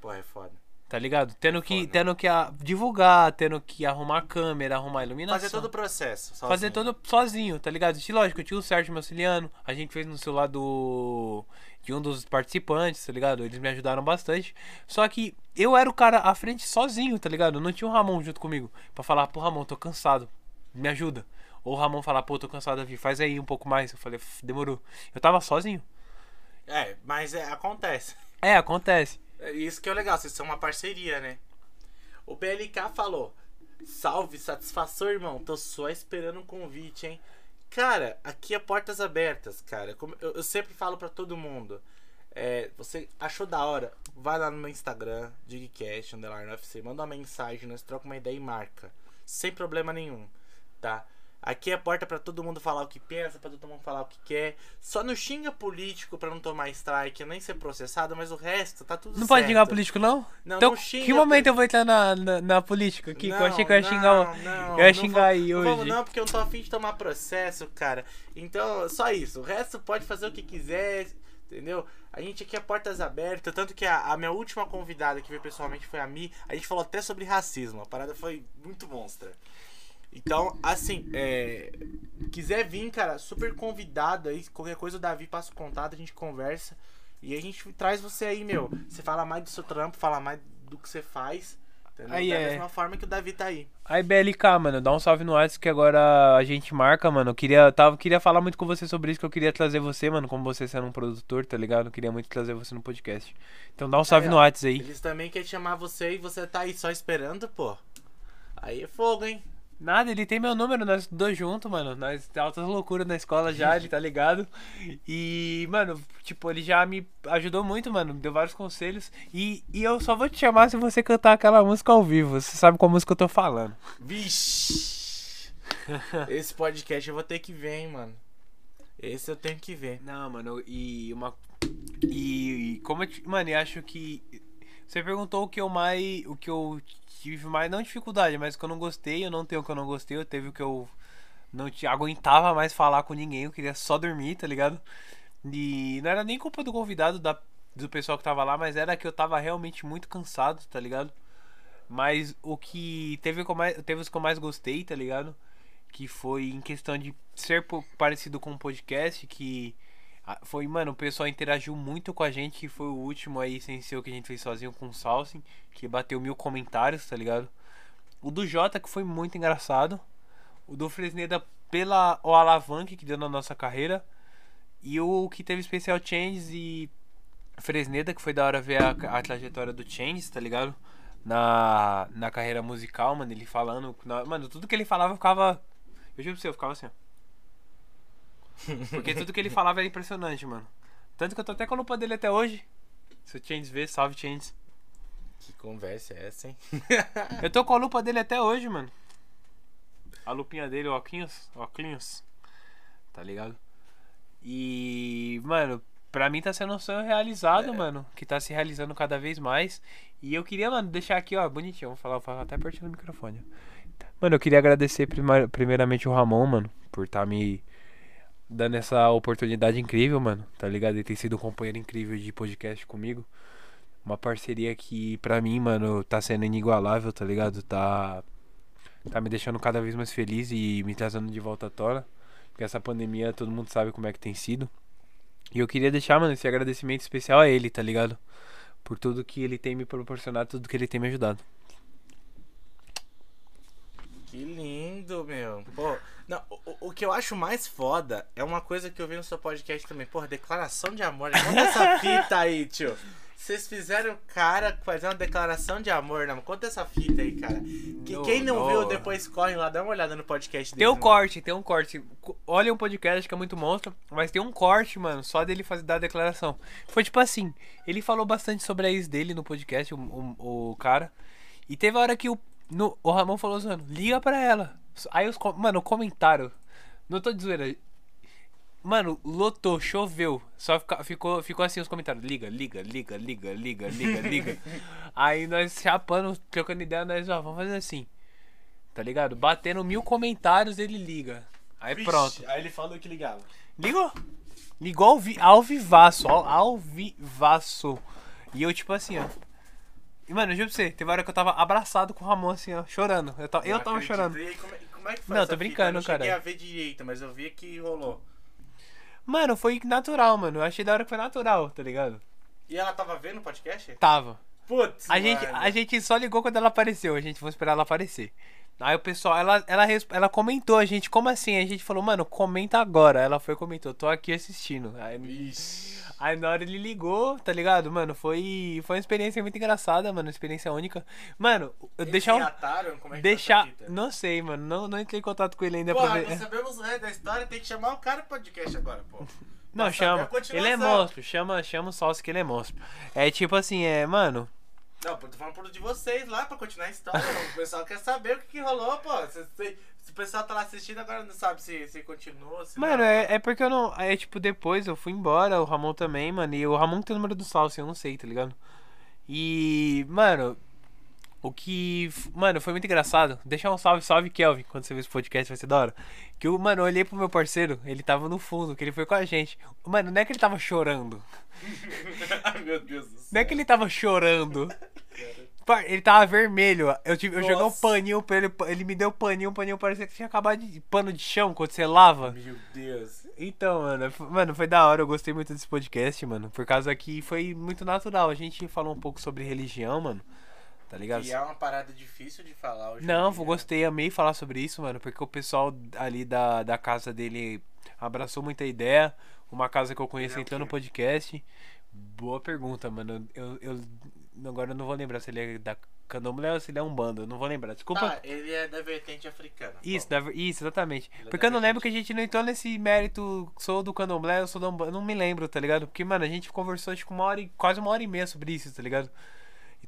Pô, é foda. Tá ligado? Tendo É que, foda. tendo que ah, divulgar, tendo que arrumar a câmera, arrumar a iluminação. Fazer todo o processo. Fazer sozinho. todo sozinho, tá ligado? E lógico, eu tinha o Sérgio me auxiliando, a gente fez no celular do. de um dos participantes, tá ligado? Eles me ajudaram bastante. Só que eu era o cara à frente sozinho, tá ligado? Eu não tinha o Ramon junto comigo. Pra falar, pô, Ramon, tô cansado. Me ajuda. Ou o Ramon falar, pô, tô cansado, Davi, faz aí um pouco mais. Eu falei, "F- demorou. Eu tava sozinho. É, mas é, acontece. É, acontece. É Isso que é legal, vocês são uma parceria, né? O BLK falou: Salve, satisfação, irmão. Tô só esperando um convite, hein? Cara, aqui é portas abertas, cara. Como eu, eu sempre falo pra todo mundo. É, você achou da hora? Vai lá no meu Instagram, Digcast, underline UFC, manda uma mensagem, nós trocamos uma ideia e marca. Sem problema nenhum, tá? Aqui é porta pra todo mundo falar o que pensa, pra todo mundo falar o que quer. Só não xinga político pra não tomar strike, nem ser processado, mas o resto tá tudo Não certo. pode xingar político, não? Não, então, não xinga que momento eu vou entrar na, na, na política aqui? eu achei que eu ia Não, xingar. o- não, eu ia não xingar aí não hoje. Vamos não, porque eu não tô afim de tomar processo, cara. Então, só isso. O resto pode fazer o que quiser, entendeu? A gente aqui é portas abertas. Tanto que a, a minha última convidada que veio pessoalmente foi a Mi. A gente falou até sobre racismo. A parada foi muito monstra. Então, assim, é, quiser vir, cara, super convidado aí. Qualquer coisa o Davi passa o contato, a gente conversa. E a gente traz você aí, meu. Você fala mais do seu trampo, fala mais do que você faz. Entendeu? Aí da é. mesma forma que o Davi tá aí. Aí, BLK, mano, dá um salve no WhatsApp que agora a gente marca, mano. Eu queria, tava, queria falar muito com você sobre isso, que eu queria trazer você, mano, como você sendo um produtor, tá ligado? Eu queria muito trazer você no podcast. Então dá um salve Aí, no ó. WhatsApp aí. Eles também querem chamar você e você tá aí só esperando, pô. Aí é fogo, hein? Nada, ele tem meu número, nós dois juntos, mano. Nós altas loucuras na escola já, ele tá ligado. E, mano, tipo, ele já me ajudou muito, mano. Me deu vários conselhos. E, e eu só vou te chamar se você cantar aquela música ao vivo. Você sabe qual música eu tô falando. Vixe! Esse podcast eu vou ter que ver, hein, mano. Esse eu tenho que ver. Não, mano, e uma. E, e como eu. te- Mano, eu acho que. Você perguntou o que eu mais. O que eu tive mais. Não dificuldade, mas o que eu não gostei. Eu não tenho o que eu não gostei. Eu teve o que eu. Não te, aguentava mais falar com ninguém. Eu queria só dormir, tá ligado? E não era nem culpa do convidado, da, do pessoal que tava lá, mas era que eu tava realmente muito cansado, tá ligado? Mas o que. Teve, eu mais, teve os que eu mais gostei, tá ligado? Que foi em questão de ser parecido com um podcast, que Foi, mano, o pessoal interagiu muito com a gente, que foi o último aí sem ser o que a gente fez sozinho com o Salsin, que bateu mil comentários, tá ligado? O do Jota, que foi muito engraçado. O do Fresneda pela o alavanque que deu na nossa carreira. E o que teve especial Changes e Fresneda, que foi da hora ver a, a trajetória do Changes, tá ligado? Na, na carreira musical, mano, ele falando. na- mano, tudo que ele falava eu ficava. Eu juro pra você, eu ficava assim, ó. Porque tudo que ele falava era impressionante, mano. Tanto que eu tô até com a lupa dele até hoje. Se o Changes ver, salve Changes. Que conversa é essa, hein? Eu tô com a lupa dele até hoje, mano. A lupinha dele, o óculos, óculos. Tá ligado? E, mano, pra mim tá sendo um sonho realizado, mano. Que tá se realizando cada vez mais. E eu queria, mano, deixar aqui, ó, bonitinho. Vou falar, vou falar até pertinho do microfone. Mano, eu queria agradecer primeiramente o Ramon, mano, por tá me dando essa oportunidade incrível, mano. Tá ligado? Ele tem sido um companheiro incrível de podcast comigo. Uma parceria que pra mim, mano, tá sendo inigualável, tá ligado? Tá tá me deixando cada vez mais feliz e me trazendo de volta à tona. Porque essa pandemia todo mundo sabe como é que tem sido. E eu queria deixar, mano, esse agradecimento especial a ele, tá ligado? Por tudo que ele tem me proporcionado, tudo que ele tem me ajudado. Que lindo, meu. Pô, não, o, o que eu acho mais foda é uma coisa que eu vi no seu podcast também. Porra, declaração de amor. Conta essa fita aí, tio. Vocês fizeram o cara fazer uma declaração de amor, não? Conta essa fita aí, cara. Que, No- quem não no- viu, depois corre lá, dá uma olhada no podcast dele. Tem um corte, tem um corte. Co- Olha um podcast que é muito monstro, mas tem um corte, mano, só dele fazer dar a declaração. Foi tipo assim, ele falou bastante sobre a ex dele no podcast, o, o, o cara. E teve a hora que o, no, o Ramon falou zoando, liga pra ela. Aí os, mano, o comentário, não tô de zoeira. Mano, lotou, choveu. Só fica- ficou, ficou assim os comentários. Liga, liga, liga, liga, liga, liga, liga. Aí nós chapando, trocando ideia, nós, ó, vamos fazer assim. Tá ligado? Batendo mil comentários, ele liga. Aí Vixe, pronto. Aí ele falou que ligava. Ligou. Ligou ao, vi, ao vivaço, ao, ao vivaço. E eu, tipo assim, ó. E, mano, eu juro pra você, teve hora que eu tava abraçado com o Ramon, assim, ó, chorando. Eu, ta- eu Não tava acredito. chorando. E aí, como, é- como é que foi Não, tô brincando, fita? Eu não cara. a ver direito, mas eu vi que rolou. Mano, foi natural, mano. Eu achei da hora que foi natural, tá ligado? E ela tava vendo o podcast? Tava. Putz, A gente, a gente só ligou quando ela apareceu, a gente foi esperar ela aparecer. Aí o pessoal, ela, ela, ela comentou, a gente, como assim? A gente falou, mano, comenta agora. Ela foi e comentou, tô aqui assistindo. Aí, Ixi. Aí na hora ele ligou, tá ligado? Mano, foi, foi uma experiência muito engraçada, mano, uma experiência única. Mano, eu Eles deixar reataram? Como é que Deixar. fita? Não sei, mano, não, não entrei em contato com ele ainda Porra, pra não ver. sabemos o resto da história, tem que chamar o cara pro podcast agora, pô. Não, chama. Ele é monstro, chama, chama o Salso que ele é monstro. É tipo assim, é, mano. Não, tô falando por de vocês lá pra continuar a história. o pessoal quer saber o que, que rolou, pô. Se, se- se o pessoal tá lá assistindo, agora não sabe se, se continua, se Mano, é, é porque eu não. É tipo, depois eu fui embora, o Ramon também, mano. E o Ramon tem o número do Salso, eu não sei, tá ligado? E, mano, o que. Mano, foi muito engraçado. Deixar um salve, salve, Kelvin, quando você ver esse podcast, vai ser da hora. Que eu, mano, eu olhei pro meu parceiro, ele tava no fundo, que ele foi com a gente. Mano, não é que ele tava chorando. Ai, meu Deus do céu. Não é que ele tava chorando. Ele tava vermelho. Eu, tive, eu joguei um paninho pra ele. Ele me deu paninho, o paninho parecia que tinha acabado de. pano de chão quando você lava. Meu Deus. Então, mano, mano, foi da hora, eu gostei muito desse podcast, mano. Por causa que foi muito natural. A gente falou um pouco sobre religião, mano. Tá ligado? E é uma parada difícil de falar hoje. Não, dia, né? gostei, amei falar sobre isso, mano, porque o pessoal ali da, da casa dele abraçou muita ideia. Uma casa que eu conheço Ele é o entrou no podcast. Boa pergunta, mano. Eu, eu agora eu não vou lembrar se ele é da Candomblé ou se ele é um bando. Eu não vou lembrar. Desculpa. Tá, ele é da vertente africana. Isso, Bom, da- isso, exatamente. Ele é Porque eu da não lembro que a gente não entrou nesse mérito, sou do candomblé, eu sou do Umbanda, eu não me lembro, tá ligado? Porque, mano, a gente conversou acho que uma hora quase uma hora e meia sobre isso, tá ligado?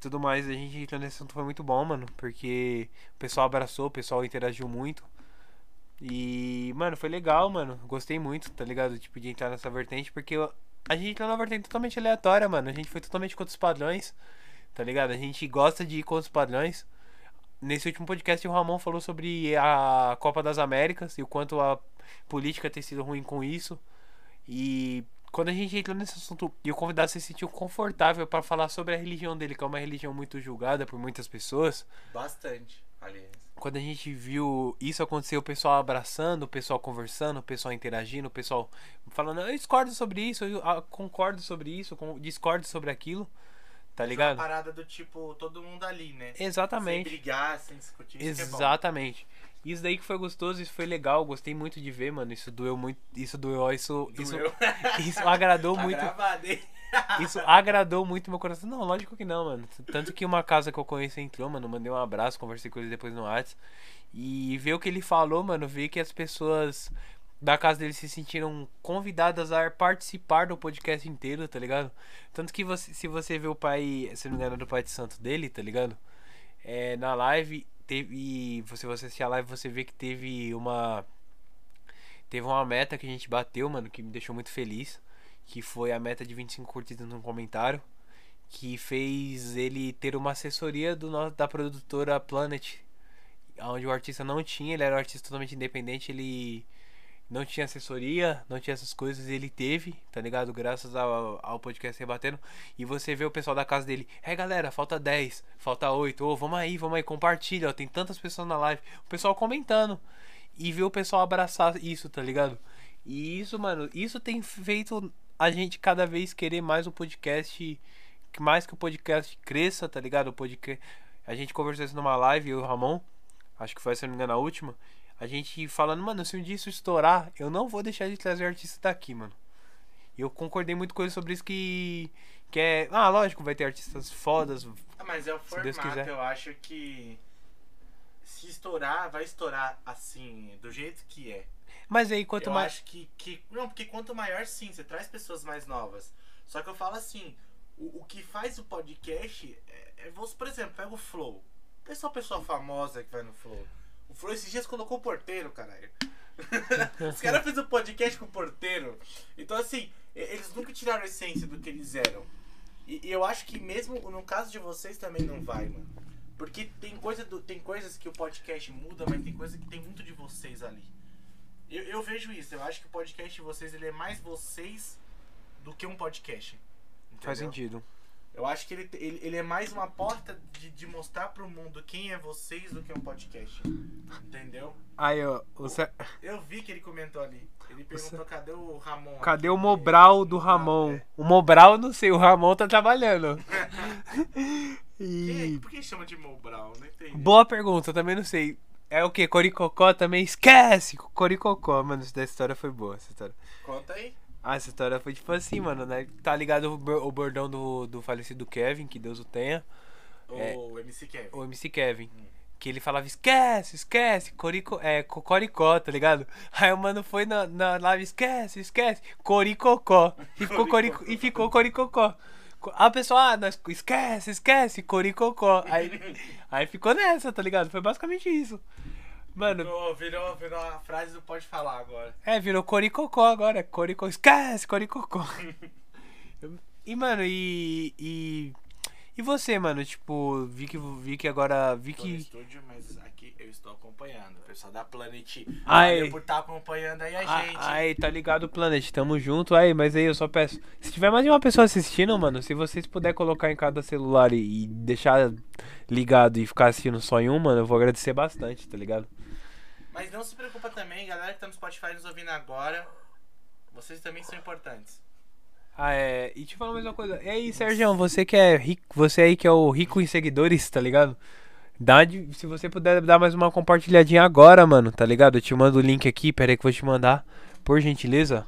Tudo mais, a gente entrou nesse assunto, foi muito bom, mano, porque o pessoal abraçou, o pessoal interagiu muito. E, mano, foi legal, mano, gostei muito, tá ligado? Tipo, de entrar nessa vertente, porque a gente entrou numa vertente totalmente aleatória, mano, a gente foi totalmente contra os padrões, tá ligado? A gente gosta de ir contra os padrões. Nesse último podcast, o Ramon falou sobre a Copa das Américas e o quanto a política tem sido ruim com isso. E quando a gente entrou nesse assunto e o convidado se sentiu confortável para falar sobre a religião dele, que é uma religião muito julgada por muitas pessoas, Bastante. aliás. quando a gente viu isso acontecer, o pessoal abraçando, o pessoal conversando, o pessoal interagindo, o pessoal falando, eu discordo sobre isso, eu ah, concordo sobre isso, discordo sobre aquilo, tá Uma ligado? parada do tipo, todo mundo ali, né? Sem Exatamente. brigar, sem discutir. Isso que é bom. Isso daí que foi gostoso, isso foi legal, gostei muito de ver, mano. Isso doeu muito, isso doeu, isso isso, Doeu. isso agradou Tá muito. gravado? Isso agradou muito meu coração. Não, lógico que não, mano. Tanto que uma casa que eu conheço entrou, mano, mandei um abraço, conversei com ele depois no WhatsApp. E ver o que ele falou, mano, ver que as pessoas da casa dele se sentiram convidadas a participar do podcast inteiro, tá ligado? Tanto que você, se você vê o pai, se não me engano, do pai de santo dele, tá ligado? É, na live, teve. Se você assistir a live, você vê que teve uma. Teve uma meta que a gente bateu, mano, que me deixou muito feliz. Que foi a meta de 25 curtidas no comentário. Que fez ele ter uma assessoria do, no- da produtora Planet. Onde o artista não tinha, ele era um artista totalmente independente, ele não tinha assessoria, não tinha essas coisas, ele teve, tá ligado? Graças ao, ao podcast rebatendo. E você vê o pessoal da casa dele, é galera, falta 10, falta 8, ô, vamos aí, vamos aí, compartilha, ó, tem tantas pessoas na live. O pessoal comentando. E ver o pessoal abraçar isso, tá ligado? E isso, mano, isso tem feito a gente cada vez querer mais o podcast, mais que o podcast cresça, tá ligado? O podcast. A gente conversou isso numa live, eu e o Ramon, acho que foi, se não me engano, a última. A gente falando, mano, se um dia isso estourar, eu não vou deixar de trazer artista daqui, mano. E eu concordei muito com ele sobre isso que. Que é. Ah, lógico, vai ter artistas fodas. Ah, mas é o formato, eu acho que. Se estourar, vai estourar assim, do jeito que é. Mas aí, quanto eu mais. acho que, que. Não, porque quanto maior, sim, você traz pessoas mais novas. Só que eu falo assim: o, o que faz o podcast é, é você, por exemplo, pega o Flow. Pensa uma pessoa famosa que vai no Flow. O Flow esses dias colocou o porteiro, caralho. Os caras fez um podcast com o porteiro. Então, assim, eles nunca tiraram a essência do que eles eram. E, e eu acho que mesmo no caso de vocês também não vai, mano. Porque tem, coisa do, tem coisas que o podcast muda, mas tem coisa que tem muito de vocês ali. Eu, eu vejo isso. Eu acho que o podcast de vocês ele é mais vocês do que um podcast. Faz entendeu? sentido. Eu acho que ele, ele, ele é mais uma porta de, de mostrar pro mundo quem é vocês do que um podcast. Entendeu? Aí, ó. Sa- Eu vi que ele comentou ali. Ele perguntou cadê o Ramon. Cadê aqui? o Mobral do Ramon? é. O Mobral, não sei, o Ramon tá trabalhando. Quem é- e... por que chama de Mobral? Não entendi. Boa pergunta, eu também não sei. É o que? Coricocó também? Esquece! Coricocó, mano, essa história foi boa. Essa história. Conta aí. Ah, essa história foi tipo assim, mano, né? Tá ligado o bor- o bordão do, do falecido Kevin, que Deus o tenha. É. O MC Kevin. O MC Kevin. Que ele falava, esquece, esquece, corico, é, cocoricó, tá ligado? Aí o mano foi na, na live, esquece, esquece, coricocó. E ficou, corico, e ficou coricocó. Co- A pessoa, ah, nós, esquece, esquece, coricocó. Aí, aí ficou nessa, tá ligado? Foi basicamente isso. Mano, Virou, virou, virou a frase do pode falar agora. é, virou coricocó agora. Coricó, esquece, coricocó. e, mano, e, e. E você, mano? Tipo, vi que, vi que agora. Vi Tô no que. estúdio, mas eu estou acompanhando. O pessoal da Planet. Valeu por estar acompanhando aí a Ah, gente. Aí, tá ligado, Planet? Tamo junto. Aí, mas aí eu só peço. Se tiver mais de uma pessoa assistindo, mano, se vocês puderem colocar em cada celular e, e deixar ligado e ficar assistindo só em um, mano, eu vou agradecer bastante, tá ligado? Mas não se preocupa também, galera que tá no Spotify nos ouvindo agora. Vocês também são importantes. Ah, é. E te falar mais uma coisa. E aí, Sérgio, você que é rico, você aí que é o rico em seguidores, tá ligado? Dá de- se você puder dar mais uma compartilhadinha agora, mano, tá ligado? Eu te mando o link aqui, pera aí que eu vou te mandar. Por gentileza.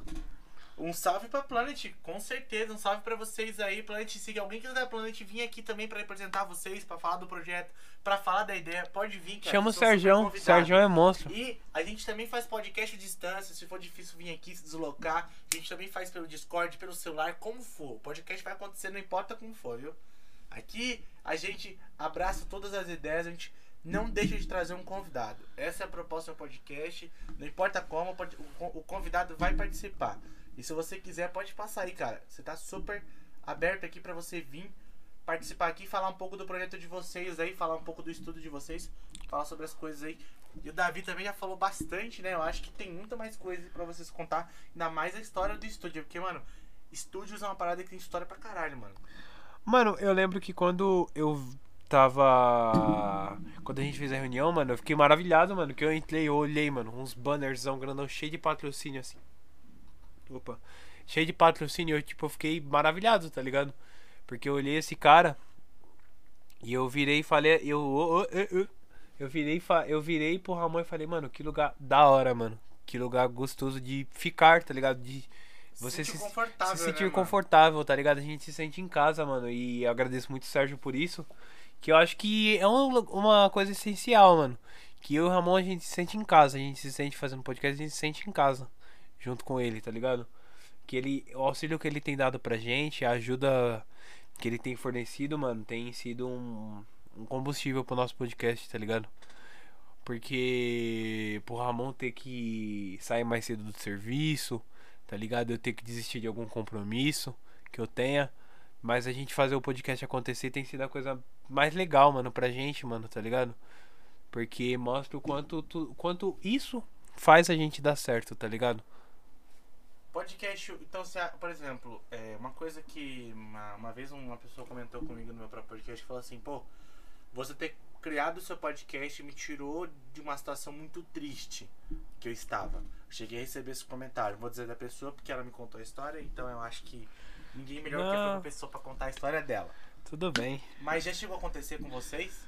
Um salve pra Planet, com certeza. Um salve pra vocês aí, Planet. Se alguém quiser da Planet vir aqui também pra representar vocês, pra falar do projeto, pra falar da ideia, pode vir, cara. Chama o convidado. Sérgio é monstro. E a gente também faz podcast à distância. Se for difícil vir aqui, se deslocar, a gente também faz pelo Discord, pelo celular, como for. O podcast vai acontecer, não importa como for, viu? Aqui a gente abraça todas as ideias, a gente não deixa de trazer um convidado. Essa é a proposta do podcast. Não importa como, o convidado vai participar. E se você quiser, pode passar aí, cara. Você tá super aberto aqui pra você vir participar aqui, falar um pouco do projeto de vocês aí, falar um pouco do estudo de vocês, falar sobre as coisas aí. E o Davi também já falou bastante, né? Eu acho que tem muita mais coisa pra vocês contar, ainda mais a história do estúdio, porque, mano, estúdios é uma parada que tem história pra caralho, mano. Mano, eu lembro que quando eu tava. quando a gente fez a reunião, mano, eu fiquei maravilhado, mano. Que eu entrei, eu olhei, mano, uns bannerzão grandão cheio de patrocínio assim. Opa. Cheio de patrocínio, eu tipo, eu fiquei maravilhado, tá ligado? Porque eu olhei esse cara e eu virei e falei, eu eu, eu, eu virei, eu virei pro Ramon e falei, mano, que lugar da hora, mano. Que lugar gostoso de ficar, tá ligado? De você se, se, se sentir né, confortável, tá ligado? A gente se sente em casa, mano. E eu agradeço muito o Sérgio por isso. Que eu acho que é um, uma coisa essencial, mano. Que eu e o Ramon a gente se sente em casa. A gente se sente fazendo podcast, a gente se sente em casa. Junto com ele, tá ligado? Que ele. O auxílio que ele tem dado pra gente, a ajuda que ele tem fornecido, mano, tem sido um, um combustível pro nosso podcast, tá ligado? Porque pro Ramon ter que sair mais cedo do serviço, tá ligado? Eu ter que desistir de algum compromisso que eu tenha. Mas a gente fazer o podcast acontecer tem sido a coisa mais legal, mano, pra gente, mano, tá ligado? Porque mostra o quanto, tu, quanto isso faz a gente dar certo, tá ligado? Podcast, então, se, por exemplo, é, uma coisa que uma, uma vez uma pessoa comentou comigo no meu próprio podcast, falou assim, pô, você ter criado o seu podcast me tirou de uma situação muito triste que eu estava. Cheguei a receber esse comentário. Vou dizer da pessoa porque ela me contou a história, então eu acho que ninguém melhor Não. que a pessoa para contar a história dela. Tudo bem. Mas já chegou a acontecer com vocês?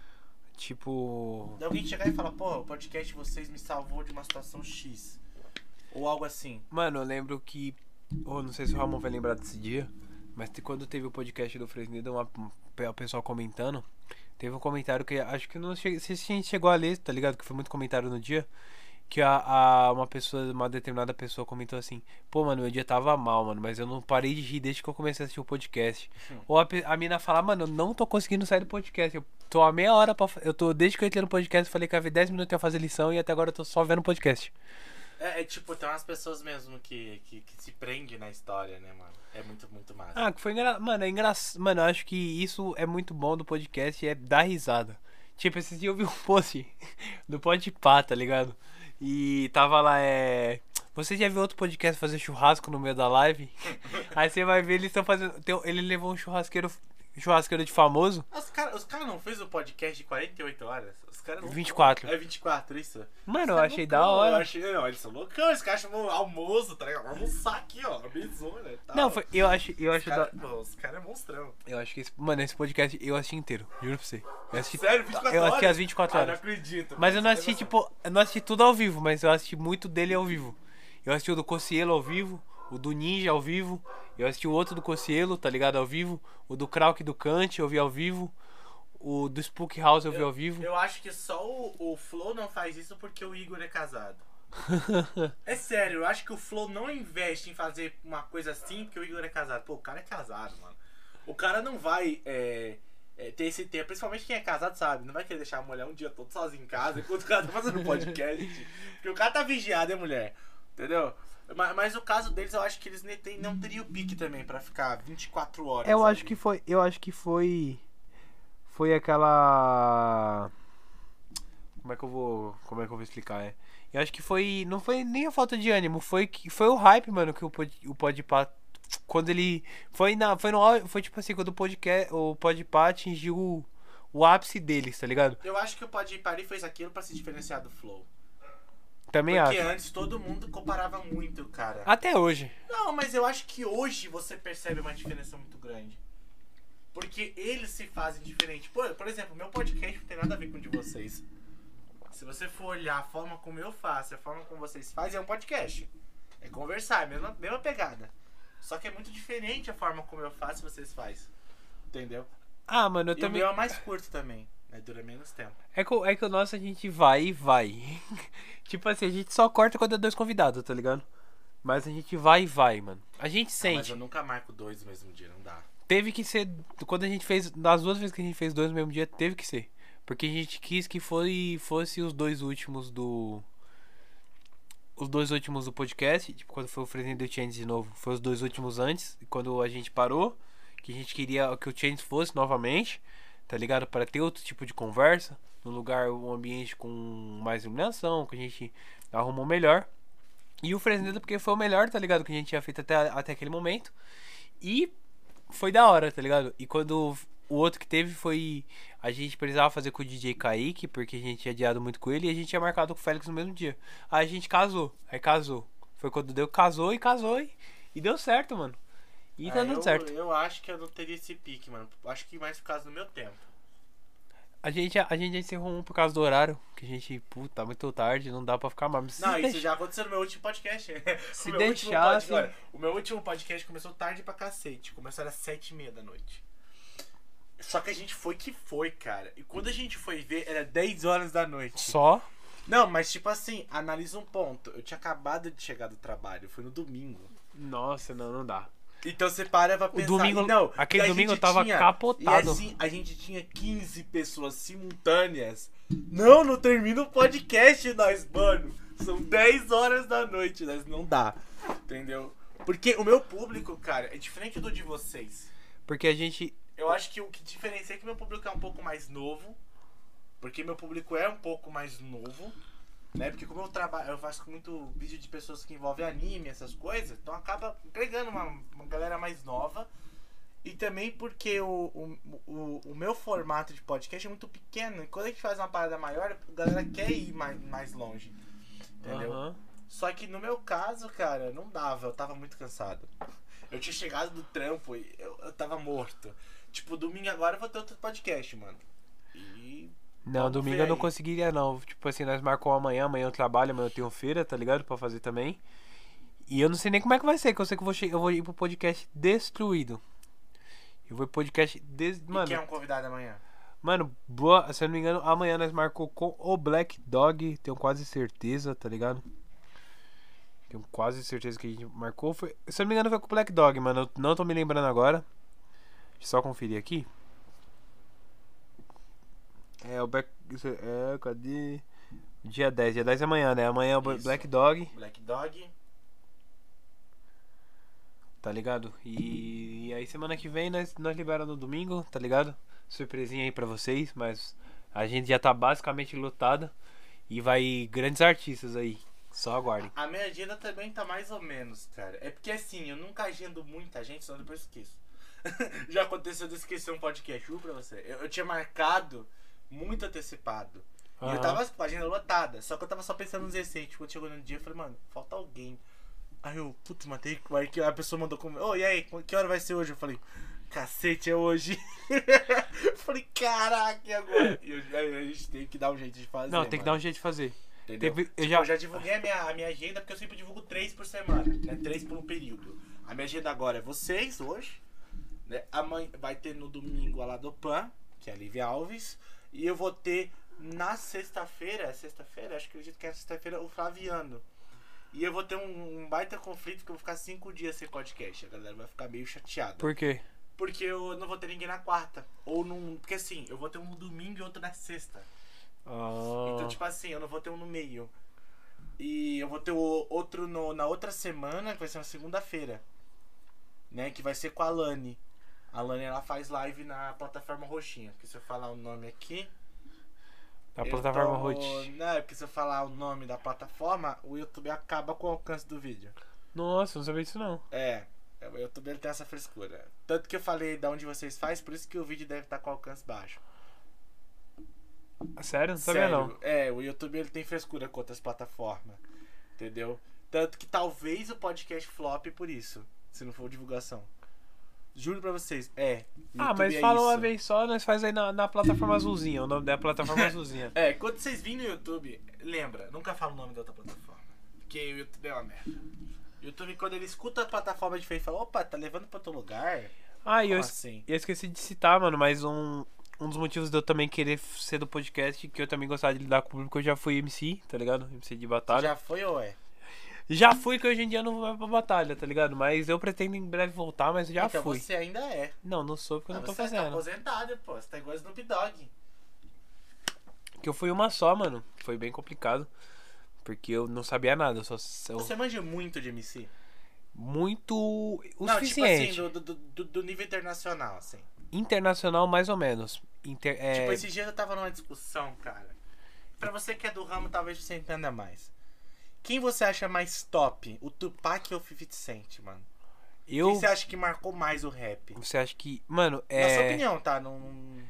Tipo. De alguém chegar e falar, pô, o podcast de vocês me salvou de uma situação X. Ou algo assim. Mano, eu lembro que. Ou oh, não sei se o Ramon vai lembrar desse dia. Mas quando teve o podcast do Fresnida, uma, o pessoal comentando. Teve um comentário que acho que não sei se a gente chegou a ler, tá ligado? Que foi muito comentário no dia. Que a, a, uma pessoa, uma determinada pessoa comentou assim: Pô, mano, meu dia tava mal, mano, mas eu não parei de rir desde que eu comecei a assistir o podcast. Hum. Ou a, a mina falar: Mano, eu não tô conseguindo sair do podcast. Eu tô a meia hora pra. Eu tô, desde que eu entrei no podcast, falei que ia ver 10 minutos ia fazer lição e até agora eu tô só vendo podcast. É, é, tipo, tem umas pessoas mesmo que, que, que se prende na história, né, mano? É muito, muito massa. Ah, que foi engraçado. Mano, é engraçado. Mano, eu acho que isso é muito bom do podcast, é dar risada. Tipo, esse dia eu vi um post do Podpah, tá ligado? E tava lá, é. Você já viu outro podcast fazer churrasco no meio da live? Aí você vai ver, eles estão fazendo. Ele levou um churrasqueiro churrasqueiro de famoso. Os caras os cara não fez o podcast de 48 horas? Os caras não. 24. É 24, isso. Mano, eu é achei da hora. Eu achei, não, eles são loucão, esse cara chamou almoço, tá ligado? Almoçar aqui, ó, mesona e tal. Não, foi, eu acho, eu acho cara, da... Os caras é monstrão. Eu acho que esse, mano, esse podcast eu assisti inteiro, juro pra você. Eu assisti, Sério, 24 eu assisti horas? as 24 horas. Ah, não acredito. Mas eu não assisti, tipo, eu não assisti tudo ao vivo, mas eu assisti muito dele ao vivo. Eu assisti o do Cocielo ao vivo, o do Ninja ao vivo. Eu assisti o outro do Cocielo, tá ligado? Ao vivo. O do Krauk do Kant eu vi ao vivo. O do Spook House eu, eu vi ao vivo. Eu acho que só o, o Flow não faz isso porque o Igor é casado. é sério, eu acho que o Flow não investe em fazer uma coisa assim porque o Igor é casado. Pô, o cara é casado, mano. O cara não vai é, é, ter esse tempo, principalmente quem é casado sabe, não vai querer deixar a mulher um dia todo sozinho em casa enquanto o cara tá fazendo podcast. porque o cara tá vigiado, é mulher? Entendeu? Mas, mas, o caso deles, eu acho que eles nem, não teriam pique também para ficar 24 horas. Eu acho que foi. Eu acho que foi. Foi aquela. Como é que eu vou. Como é que eu vou explicar? É? Eu acho que foi. Não foi nem a falta de ânimo, foi foi o hype, mano, que o, o Podpah. Quando ele. Foi na. Foi no. Foi tipo assim, quando o podcast. O Podpah atingiu o, o ápice deles, tá ligado? Eu acho que o Podpah fez aquilo para se diferenciar do Flow. Também Porque acho. antes todo mundo comparava muito, cara. Até hoje. Não, mas eu acho que hoje você percebe uma diferença muito grande. Porque eles se fazem diferente. Por, por exemplo, meu podcast não tem nada a ver com o de vocês. Se você for olhar a forma como eu faço, a forma como vocês fazem, é um podcast. É conversar, é mesma, mesma pegada. Só que é muito diferente a forma como eu faço e vocês fazem. Entendeu? Ah, mano, eu e também. O meu é mais curto também. Né? Dura menos tempo. É que, é que o nosso a gente vai e vai. tipo assim, a gente só corta quando é dois convidados, tá ligado? Mas a gente vai e vai, mano. A gente sente. Ah, mas eu nunca marco dois no mesmo dia, não dá. Teve que ser. Quando a gente fez. Das duas vezes que a gente fez dois no mesmo dia, teve que ser. Porque a gente quis que foi, fosse os dois últimos do. Os dois últimos do podcast. Tipo, quando foi o Fresnel do Change de novo. Foi os dois últimos antes. Quando a gente parou. Que a gente queria que o Change fosse novamente tá ligado? Para ter outro tipo de conversa, no lugar, um ambiente com mais iluminação, que a gente arrumou melhor. E o Fresneda porque foi o melhor, tá ligado? Que a gente tinha feito até, até aquele momento. E foi da hora, tá ligado? E quando o outro que teve foi. A gente precisava fazer com o DJ Kaique, porque a gente tinha adiado muito com ele e a gente tinha marcado com o Félix no mesmo dia. Aí a gente casou. Aí casou. Foi quando deu, casou e casou e, e deu certo, mano. E tá Ah, dando eu, certo. Eu acho que eu não teria esse pique, mano. Acho que mais por causa do meu tempo. A gente, a gente encerrou um por causa do horário, que a gente, puta, muito tarde, não dá pra ficar mais. Se Não, isso deixa- já aconteceu no meu último podcast. Se o, deixasse- pod- olha, o meu último podcast começou tarde pra cacete. Começou às sete e meia da noite. Só que a gente foi que foi, cara. E quando a gente foi ver, era 10 horas da noite. Só? Não, mas tipo assim, analisa um ponto. Eu tinha acabado de chegar do trabalho, foi no domingo. Nossa, não, não dá. Então você para pra pensar. domingo- e não, aquele domingo eu tava tinha- capotado. E assim, a gente tinha 15 pessoas simultâneas. Não, não termina o podcast, nós, mano. São 10 horas da noite, nós não dá. Entendeu? Porque o meu público, cara, é diferente do de vocês. Porque a gente. Eu acho que o que diferencia é que meu público é um pouco mais novo. Porque meu público é um pouco mais novo. Né? Porque como eu trabalho, eu faço muito vídeo de pessoas que envolvem anime, essas coisas, então acaba entregando uma, uma galera mais nova. E também porque o, o, o, o meu formato de podcast é muito pequeno. E quando a gente faz uma parada maior, a galera quer ir mais, mais longe. Entendeu? Aham. Só que no meu caso, cara, não dava, eu tava muito cansado. Eu tinha chegado do trampo e eu, eu tava morto. Tipo, domingo agora eu vou ter outro podcast, mano. Não, Vamos domingo eu não conseguiria, não. Tipo assim, nós marcou amanhã, amanhã eu trabalho, amanhã eu tenho feira, tá ligado? Pra fazer também. E eu não sei nem como é que vai ser, que eu sei que eu vou, eu vou ir pro podcast destruído. Eu vou pro podcast des... e Mano, quem é um convidado amanhã? mano, boa, se eu não me engano, amanhã nós marcou com o Black Dog, tenho quase certeza, tá ligado? Tenho quase certeza que a gente marcou. Foi, se eu não me engano, foi com o Black Dog, mano. Eu não tô me lembrando agora. Deixa eu só conferir aqui. É, o Black. É, é, cadê? Dia 10, dia 10 é amanhã, né? Amanhã é o Isso. Black Dog, Black Dog. tá ligado? E, e aí semana que vem nós, nós liberamos no domingo, tá ligado? Surpresinha aí pra vocês, mas a gente já tá basicamente lotada. E vai grandes artistas aí. Só aguardem. A minha agenda também tá mais ou menos, cara. É porque assim, eu nunca agendo muita gente, senão depois esqueço. Já aconteceu de esquecer um podcast, juro pra você. Eu, eu tinha marcado muito antecipado. E eu tava com a agenda lotada. Só que eu tava só pensando nos receitos. Quando chegou no dia, eu falei, mano, falta alguém. Aí eu, putz, matei. Aí a pessoa mandou como. Ô, e aí, que hora vai ser hoje? Eu falei, cacete, é hoje. eu falei, caraca, e agora? E eu, aí a gente tem que dar um jeito de fazer. Não, tem que dar um jeito de fazer. Entendeu? Teve- eu Tipo, já- eu já divulguei a minha, a minha agenda porque eu sempre divulgo três por semana, né? Três por um período. A minha agenda agora é vocês hoje, né? Amanhã vai ter no domingo a Ladopan, que é a Lívia Alves, e eu vou ter na sexta-feira, sexta-feira, acho que acredito que é sexta-feira, o Flaviano. E eu vou ter um, um baita conflito porque eu vou ficar cinco dias sem podcast. A galera vai ficar meio chateada. Por quê? Porque eu não vou ter ninguém na quarta. Ou num. Porque assim, eu vou ter um no domingo e outro na sexta. Então, Ah, tipo assim, eu não vou ter um no meio. E eu vou ter o outro no- na outra semana, que vai ser na segunda-feira. Né? Que vai ser com a Lani. A Lani ela faz live na plataforma roxinha. Porque se eu falar o nome aqui. a eu plataforma Hot. Não, é porque se eu falar o nome da plataforma, o YouTube acaba com o alcance do vídeo. Nossa, não sabia disso não. É. O YouTube ele tem essa frescura. Tanto que eu falei de onde vocês faz, por isso que o vídeo deve estar com alcance baixo. Sério? Não sabia não. Sério, É, o YouTube ele tem frescura com outras plataformas. Entendeu? Tanto que talvez o podcast flop por isso. Se não for divulgação. Juro pra vocês, é. Ah, YouTube mas é fala uma isso. vez só, nós faz aí na, na plataforma azulzinha. O nome da plataforma azulzinha. É, quando vocês virem no YouTube, lembra, nunca fala o nome da outra plataforma. Porque o YouTube é uma merda. O YouTube, quando ele escuta a plataforma de frente, fala: opa, tá levando pra outro lugar? Ah, e eu, assim? eu esqueci de citar, mano, mas um, um dos motivos de eu também querer ser do podcast, que eu também gostava de lidar com o público, eu já fui MC, tá ligado? MC de batalha. Já, Já foi ou é? Fui, que hoje em dia eu não vou pra batalha, tá ligado? Mas eu pretendo em breve voltar, mas já então fui. você ainda é. Não, não sou porque eu Ah, não tô você tá fazendo. aposentado, pô. Você tá igual Snoop Dogg. Que eu fui uma só, mano. Foi bem complicado. Porque eu não sabia nada, eu só. eu- Você manja muito de MC? muito. O não, suficiente. tipo assim, do, do, do, do nível internacional, assim. Internacional, mais ou menos. Inter, é, Tipo, esses dias eu tava numa discussão, cara. Pra você que é do ramo, talvez você entenda mais. Quem você acha mais top? O Tupac ou o 50 Cent, mano? Eu. Quem você acha que marcou mais o rap? Você acha que. Mano, Na sua é. opinião, tá? Não...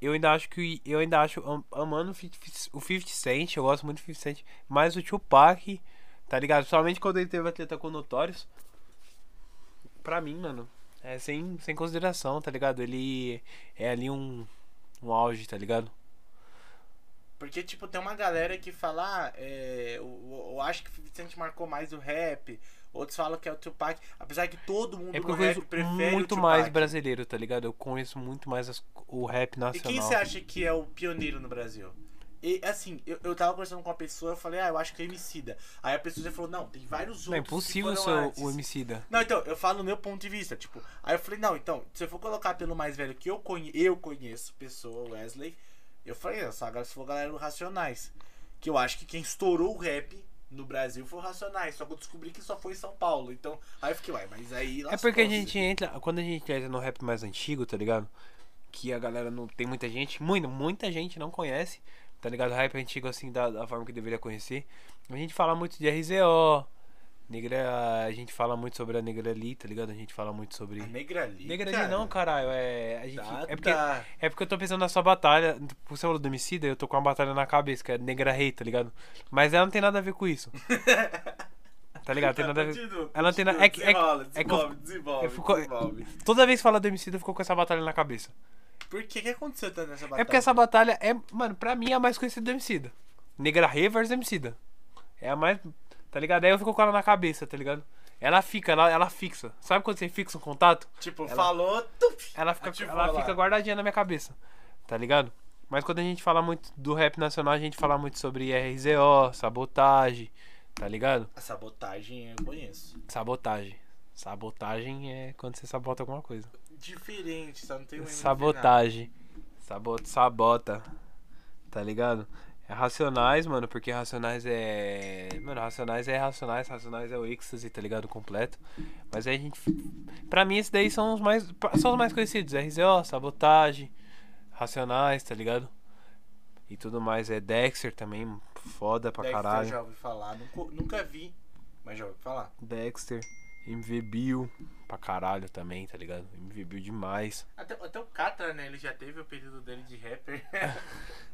Eu ainda acho que. Eu ainda acho. am- Amando o 50 o 50 Cent, eu gosto muito do 50 Cent. Mas o Tupac, tá ligado? Principalmente quando ele teve a treta com o Notorious. Pra mim, mano. É sem, sem consideração, tá ligado? Ele é ali um. Um auge, tá ligado? Porque, tipo, tem uma galera que fala, ah, é, eu, eu acho que o 50 Cent marcou mais o rap. Outros falam que é o Tupac. Apesar que todo mundo É no eu rap prefere muito mais brasileiro, tá ligado? Eu conheço muito mais as- o rap E nacional. quem você acha que é o pioneiro no Brasil? E assim, eu, eu tava conversando com uma pessoa, eu falei, ah, eu acho que é o Emicida. Aí a pessoa já falou, não, tem vários outros. Não é impossível ser antes. o, o Emicida. Não, então, eu falo no meu ponto de vista, tipo. Aí eu falei, não, então, se eu for colocar pelo mais velho que eu, conhe eu conheço, pessoa, Wesley, eu falei, só agora se for galera do Racionais. Que eu acho que quem estourou o rap no Brasil foi o Racionais. Só que eu descobri que só foi em São Paulo. Então, aí eu fiquei, uai, mas aí. É porque a gente entra. Quando a gente entra no rap mais antigo, tá ligado? Que a galera não. Tem muita gente, muita, muita gente não conhece, tá ligado? Rap antigo assim, da, da forma que deveria conhecer. A gente fala muito de RZO. Negra. A gente fala muito sobre a Negra ali, tá ligado? A gente fala muito sobre. A Negra ali. Negra ali não, caralho. É. A gente, Tá, é, porque, tá. é porque eu tô pensando na sua batalha. Você falou do Emicida, eu tô com uma batalha na cabeça, que é Negra Rei, tá ligado? Mas ela não tem nada a ver com isso. Tá ligado? Tem nada a ver. Ela não tem nada- é que- é é que eu- desenvolve, desenvolve, eu fico- desenvolve. Toda vez que fala do Emicida, eu fico com essa batalha na cabeça. Por que que aconteceu tanto nessa batalha? É porque essa batalha é, mano, pra mim é a mais conhecida do Emicida. Negra Rei versus Emicida. É a mais, tá ligado? Aí eu fico com ela na cabeça, tá ligado? Ela fica, ela, ela fixa. Sabe quando você fixa um contato? Tipo, Ela- falou. tup, Ela fica, ativou ela lá. fica guardadinha na minha cabeça, tá ligado? Mas quando a gente fala muito do rap nacional, a gente fala muito sobre RZO, sabotagem, tá ligado? A sabotagem eu conheço. Sabotagem. Sabotagem é quando você sabota alguma coisa. Diferente, só não tem Sabotagem. Sabota, sabota. Tá ligado? É Racionais, mano, porque Racionais é. Mano, Racionais é Racionais, Racionais é o êxtase, tá ligado? Completo. Mas aí a gente. Pra mim, esses daí são os mais. São os mais conhecidos. RZO, Sabotagem, Racionais, tá ligado? E tudo mais. É Dexter também, foda pra Dexter caralho. Já ouvi falar, nunca, nunca vi, mas já ouvi falar. Dexter, MV Bill, pra caralho também, tá ligado? MV Bill demais. Até, até o Catra, né? Ele já teve o período dele de rapper.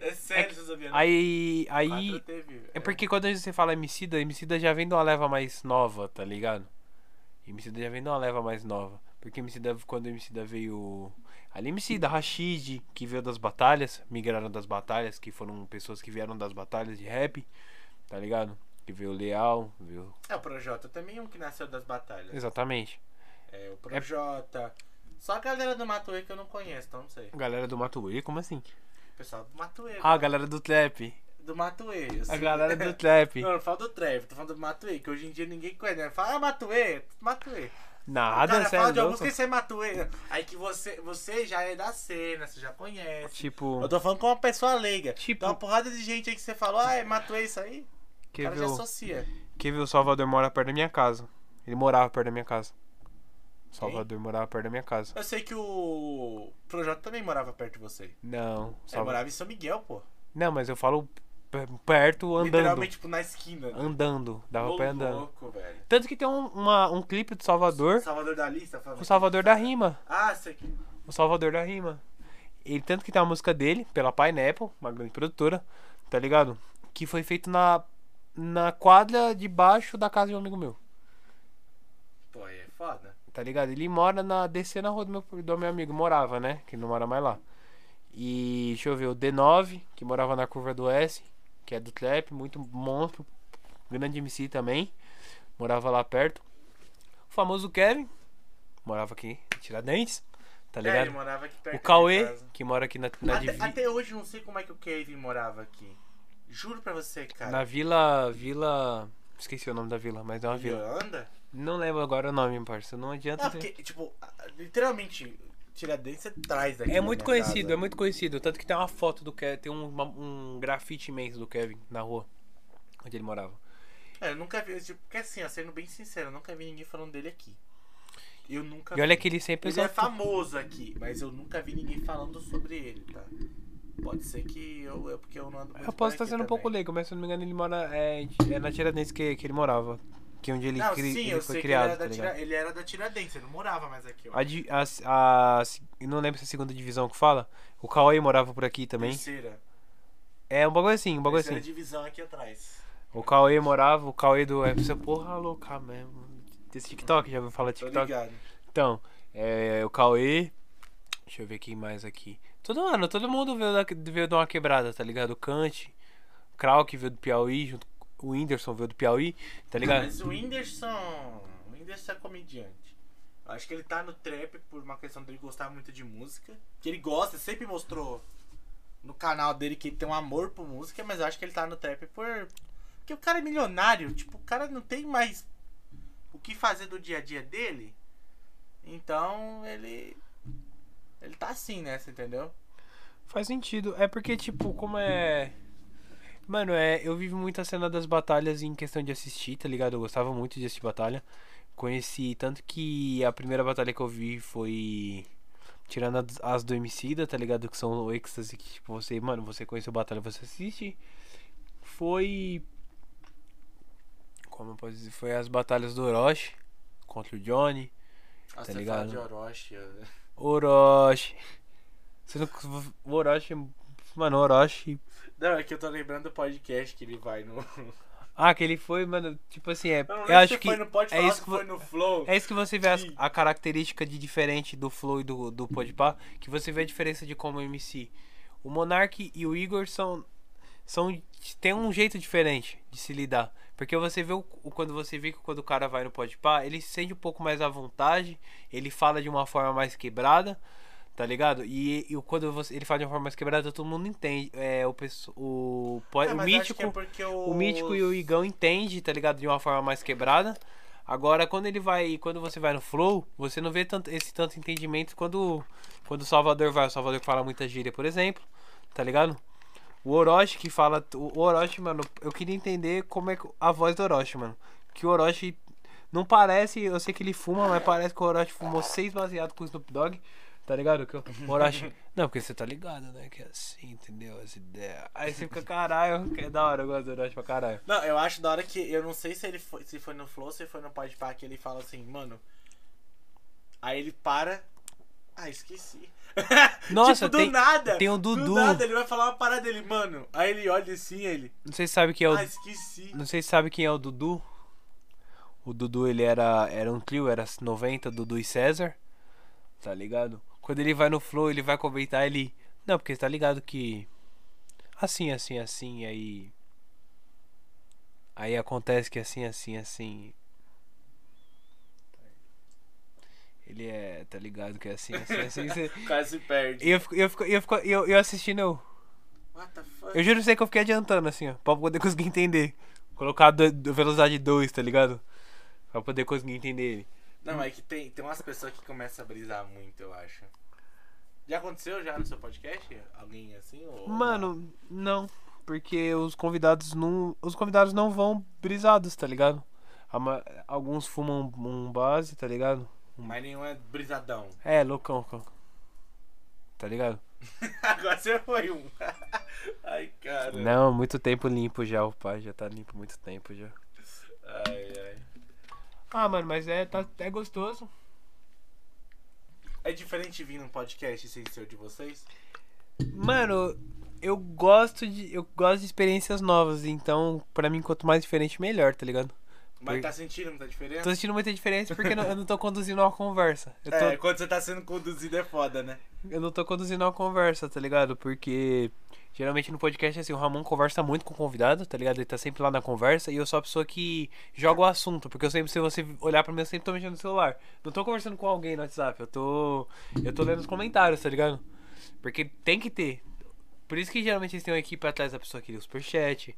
é sério, você sabia? né? Aí. Aí. Teve. É porque quando você fala Emicida, Emicida já vem de uma leva mais nova, tá ligado? Emicida já vem de uma leva mais nova. Porque Emicida, quando Emicida veio... Ali Emicida, Rashid, que veio das batalhas, migraram das batalhas, que foram pessoas que vieram das batalhas de rap, tá ligado? Que veio o Leal, veio... É, o Projota também é um que nasceu das batalhas. Exatamente. É, o Projota. Só a galera do Matuê que eu não conheço, então não sei. Galera do Matuê, como assim? O pessoal do Matuê. Ah, a galera do Trap. Do Matuê. eu A galera do Trap. Não, não falo do Trap, tô falando do Matuê, que hoje em dia ninguém conhece. Né? Fala, ah, Matuê, Matuê. Nada, cara, cê é fala de uma louco. música e você é Matuê. Aí que você, você já é da cena, você já conhece. Tipo, Eu tô falando com uma pessoa leiga. Tipo- Tem uma porrada de gente aí que você falou, ah, é Matuê isso aí? O quer cara ver já o... associa. Quer ver o Salvador mora perto da minha casa. Ele morava perto da minha casa. Salvador morava perto da minha casa. Eu sei que o Projota também morava perto de você. Não, Ele Salva- morava em São Miguel, pô. Não, mas eu falo perto andando. Literalmente, tipo, na esquina. Andando. Dava Ô, pra ir andando. louco, velho. Tanto que tem um, uma- um clipe do Salvador. Salvador da lista. O Salvador da Rima. Ah, sei que. O Salvador da Rima. Ele, tanto que tem uma música dele, pela Pineapple, uma grande produtora, tá ligado? Que foi feito na, na quadra de baixo da casa de um amigo meu. Pô, aí é foda. Tá ligado? Ele mora na. descendo a rua do meu, do meu amigo, morava, né? Que ele não mora mais lá. E deixa eu ver, o D9, que morava na curva do S, que é do trap, muito monstro. Grande MC também. Morava lá perto. O famoso Kevin, morava aqui em Tiradentes, tá É, ele ligado? morava aqui perto o Cauê, que mora aqui na, na, Até, divi- até hoje eu não sei como é que o Kevin morava aqui. Juro pra você, cara. na vila. Vila. Esqueci o nome da vila, mas é uma vila. Yolanda? Não lembro agora o nome, parça. Não adianta. Não, ter- porque, tipo, literalmente, Tiradentes é atrás daqui. É muito conhecido, casa. é muito conhecido. Tanto que tem uma foto do Kevin, tem um, uma- um grafite imenso do Kevin na rua onde ele morava. É, eu nunca vi, tipo, porque assim, ó, sendo bem sincero, eu nunca vi ninguém falando dele aqui. Eu nunca E olha vi. que ele sempre Ele é famoso aqui, mas eu nunca vi ninguém falando sobre ele, tá? Pode ser que eu. É porque eu não ando muito Eu posso estar sendo um pouco também. leigo, mas se eu não me engano ele mora. É, é na Tiradentes que, que ele morava. Que é onde ele, não, cri- sim, ele eu foi criado, que ele era, tá tira... ele era da Tiradentes, ele não morava mais aqui, ó. A, a, a, não lembro se é a segunda divisão que fala. O Cauê morava por aqui também. Terceira. É um bagulho assim, um bagulho Terceira assim. divisão aqui atrás. O Cauê morava, o Cauê do. É, você, porra, louca mesmo. Desse TikTok, já ouviu falar Tô TikTok? ligado. Então, é, o Cauê. Deixa eu ver quem mais aqui. Todo ano, todo mundo veio, da, veio de uma quebrada, tá ligado? O Kant, Krauk veio do Piauí, junto, com o Whindersson veio do Piauí, tá ligado? Mas o Whindersson. O Whindersson é comediante. Eu acho que ele tá no trap por uma questão dele gostar muito de música. Que ele gosta, sempre mostrou no canal dele que ele tem um amor por música, mas eu acho que ele tá no trap por. Porque o cara é milionário, tipo, o cara não tem mais o que fazer do dia a dia dele. Então ele. Ele tá assim nessa, entendeu? Faz sentido. É porque, tipo, como é. Mano, é. Eu vivo muito a cena das batalhas em questão de assistir, tá ligado? Eu gostava muito de assistir batalha. Conheci tanto que a primeira batalha que eu vi foi. Tirando as- do Emicida, tá ligado? Que são o êxtase que, tipo, você, mano, você conheceu batalha, você assiste. Foi. Como eu posso dizer? Foi as batalhas do Orochi contra o Johnny. Nossa, Tá ligado? de Orochi. Orochi. Você não. O Orochi. Mano, o Orochi. Não, é que eu tô lembrando do podcast que ele vai no. Ah, que ele foi, mano, tipo assim, é. Eu não Eu, acho que. foi no Pode é Falar, isso que foi vo- no Flow. É isso que você vê as- a característica de diferente do Flow e do, do Podpah, que você vê a diferença de como MC. O Monark e o Igor são. são tem um jeito diferente de se lidar. Porque você vê o, o- quando você vê que quando o cara vai no Podpah, ele se sente um pouco mais à vontade, ele fala de uma forma mais quebrada, tá ligado? E, e o- quando você, ele fala de uma forma mais quebrada, todo mundo entende. É, o, o, po- É, o mítico. é porque o... O Mítico e o Igão entende, tá ligado? De uma forma mais quebrada. Agora, quando ele vai. Quando você vai no Flow, você não vê tanto, esse tanto entendimento quando, quando o Salvador vai. O Salvador fala muita gíria, por exemplo. Tá ligado? O Orochi que fala. O Orochi, mano, eu queria entender como é a voz do Orochi, mano. Que o Orochi. Não parece, eu sei que ele fuma, mas parece que o Orochi fumou seis baseados com o Snoop Dogg. Tá ligado? Que o Orochi. Não, porque você tá ligado, né? Que é assim, entendeu? Essa ideia. Aí você fica, caralho, que é da hora, eu gosto do Orochi pra caralho. Não, eu acho da hora que... Eu não sei se ele foi, se foi no Flow, se foi no Podpah, que ele fala assim, mano... Aí ele para... Ah, esqueci. Nossa, tipo, do tem- nada. tem o Do Dudu. nada, ele vai falar uma parada dele, mano. Aí ele olha assim, ele... Não sei se sabe quem é o. Ah, esqueci. Não sei se sabe quem é o Dudu. O Dudu, ele era, era um trio, era 90, Dudu e César. Tá ligado? Quando ele vai no flow, ele vai comentar, ele. Não, porque tá ligado que. Assim, assim, assim, aí. Aí acontece que assim, assim, assim. Ele é, tá ligado que é assim, assim, assim. cê- O cara se perde. E eu, fico- eu, fico- eu, fico- eu, eu assistindo, eu. What the fuck? Eu juro você que eu fiquei adiantando, assim, ó. Pra poder conseguir entender. Colocar do, do velocidade 2, tá ligado? Pra poder conseguir entender ele. Não, é que tem, tem umas pessoas que começam a brisar muito, eu acho. Já aconteceu já no seu podcast? Alguém assim? Ou? Mano, não. Porque os convidados não. Os convidados não vão brisados, tá ligado? Alguns fumam um base, tá ligado? Mas nenhum é brisadão. É, loucão, loucão. Tá ligado? Agora você foi um. Ai, cara. Não, muito tempo limpo já, o pai já tá limpo muito tempo já. Ai, ai. Ah, mano, mas é, tá, é gostoso. É diferente vir num podcast sem ser o de vocês? Mano, eu gosto de. Eu gosto de experiências novas, então, pra mim, quanto mais diferente, melhor, tá ligado? Mas tá sentindo muita diferença? Tô sentindo muita diferença porque não- eu não tô conduzindo uma conversa. Eu, tô, É, quando você tá sendo conduzido é foda, né? eu não tô conduzindo uma conversa, tá ligado? Porque geralmente no podcast, assim, o Ramon conversa muito com o convidado, tá ligado? Ele tá sempre lá na conversa e eu sou a pessoa que joga o assunto. Porque eu sempre, se você olhar pra mim, eu sempre tô mexendo no celular. Não tô conversando com alguém no WhatsApp, eu tô. Eu tô lendo os comentários, tá ligado? Porque tem que ter. Por isso que geralmente eles têm uma equipe atrás da pessoa que lê o superchat,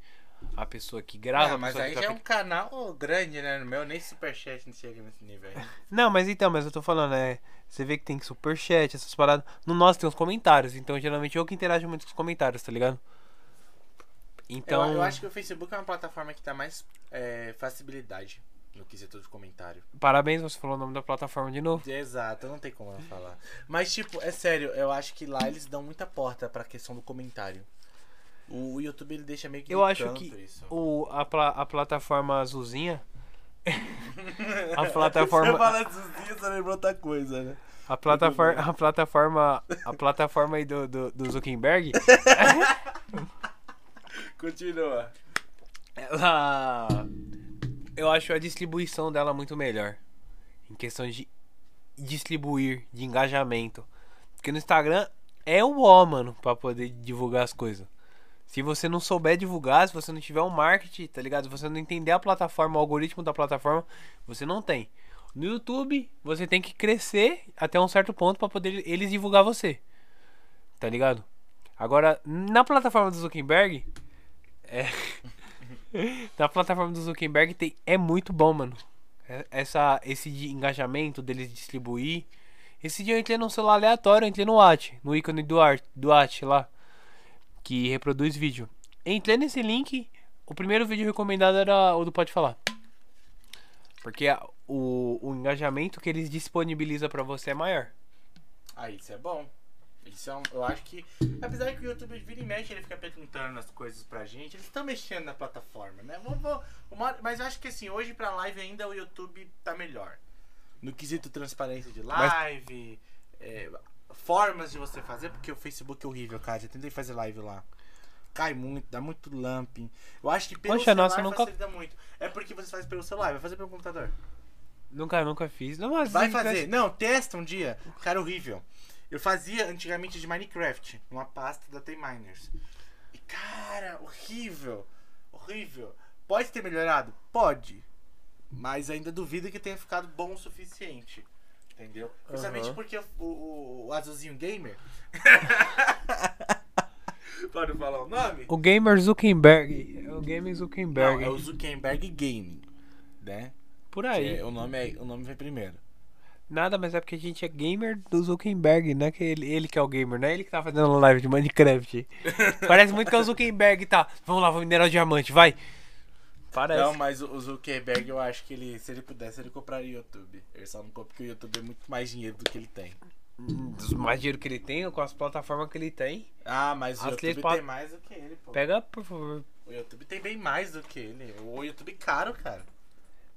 a pessoa que grava, Ah, a mas aí que já é um canal grande, né? No meu nem superchat não chega nesse nível aí. Não, mas então, mas eu tô falando, é. Você vê que tem superchat, essas paradas. No nosso tem os comentários, então geralmente eu que interajo muito com os comentários, tá ligado? Então. Eu, eu acho que o Facebook é uma plataforma que dá mais é, facilidade no quesito de comentário. Parabéns, você falou o nome da plataforma de novo. Exato, não tem como não falar. Mas, tipo, é sério, eu acho que lá eles dão muita porta pra questão do comentário. O YouTube ele deixa meio que Eu acho que isso. O, a, pla- a plataforma azulzinha A plataforma. Você fala Zuzinha, você lembrou outra coisa, né? A plataforma, a plataforma, a plataforma aí do, do, do Zuckerberg, Continua. ela. Eu acho a distribuição dela muito melhor. Em questão de distribuir, de engajamento. Porque no Instagram é o ó, mano, pra poder divulgar as coisas. Se você não souber divulgar, se você não tiver um marketing, tá ligado? Se você não entender a plataforma, o algoritmo da plataforma, você não tem. No YouTube, você tem que crescer até um certo ponto pra poder eles divulgar você. Tá ligado? Agora, na plataforma do Zuckerberg, é na plataforma do Zuckerberg tem é muito bom, mano. É- Essa esse de engajamento deles distribuir. Esse dia eu entrei num celular aleatório, eu entrei no Watch, no ícone do Art, do Watch lá, que reproduz vídeo. Entrei nesse link, o primeiro vídeo recomendado era o do Pode Falar. Porque a- o, o engajamento que eles disponibilizam pra você é maior. Ah, isso é bom. Isso é um, eu acho que. Apesar que o YouTube vira e mexe, ele fica perguntando as coisas pra gente. Eles estão mexendo na plataforma, né? Vou, uma- mas eu acho que assim, hoje pra live ainda o YouTube tá melhor. No quesito transparência de live, é, formas de você fazer, porque o Facebook é horrível, cara. Já tentei fazer live lá. Cai muito, dá muito lamping. Eu acho que pelo Poxa, celular nossa, nunca- facilita muito. É porque você faz pelo celular, vai fazer pelo computador. Nunca, nunca fiz. Não, mas Vai fazer. tivesse- Não, testa um dia. Cara, horrível. Eu fazia antigamente de Minecraft, numa pasta da T-Miners. E, cara, horrível. Horrível. Pode ter melhorado? Pode. Mas ainda duvido que tenha ficado bom o suficiente. Entendeu? Principalmente Aham. porque o, o, o Azulzinho Gamer. Pode falar o nome? O Gamer Zuckerberg. É o Gamer Zuckerberg. Não, é o Zuckerberg Gaming. Né? Por aí. é- o, nome é, o nome vem primeiro. Nada, mas é porque a gente é gamer do Zuckerberg, não é que ele, ele que é o gamer, não é ele que tá fazendo live de Minecraft. Parece muito que é o Zuckerberg, tá? Vamos lá, vamos minerar o diamante, vai. Parece. Não, mas o Zuckerberg, eu acho que ele, se ele pudesse, ele compraria o YouTube. Ele só não compra porque o YouTube é muito mais dinheiro do que ele tem. Dos mais dinheiro que ele tem, com as plataformas que ele tem. Ah, mas o YouTube pa- tem mais do que ele, pô. Pega, por favor. O YouTube tem bem mais do que ele. O YouTube é caro, cara.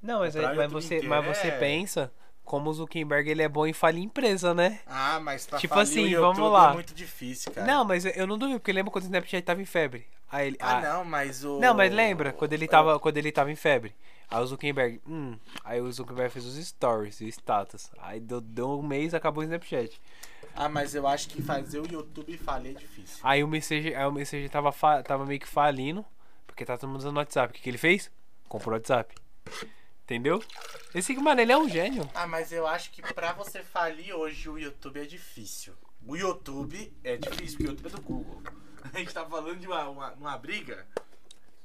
Não, mas, aí- mas você, inteiro mas você é- pensa como o Zuckerberg ele é bom em falir empresa, né? Ah, mas pra Tipo falir assim, o vamos lá. é muito difícil, cara. Não, mas eu- eu não duvido, porque lembra quando o Snapchat tava em febre? Aí ele, Ah, não, mas o... Não, mas lembra quando ele tava, quando ele tava em febre. Aí o Zuckerberg, hum, aí o Zuckerberg fez os stories e status. Aí deu, deu um mês, acabou o Snapchat. Ah, mas eu acho que fazer o YouTube falir é difícil. Aí o Messenger, aí o Messenger tava, tava meio que falindo, porque tá todo mundo usando o WhatsApp. O que, que ele fez? Comprou o WhatsApp. Entendeu? Esse mano, ele é um gênio. Ah, mas eu acho que pra você falir hoje o YouTube é difícil. O YouTube é difícil, porque o YouTube é do Google. A gente tá falando de uma, uma, uma briga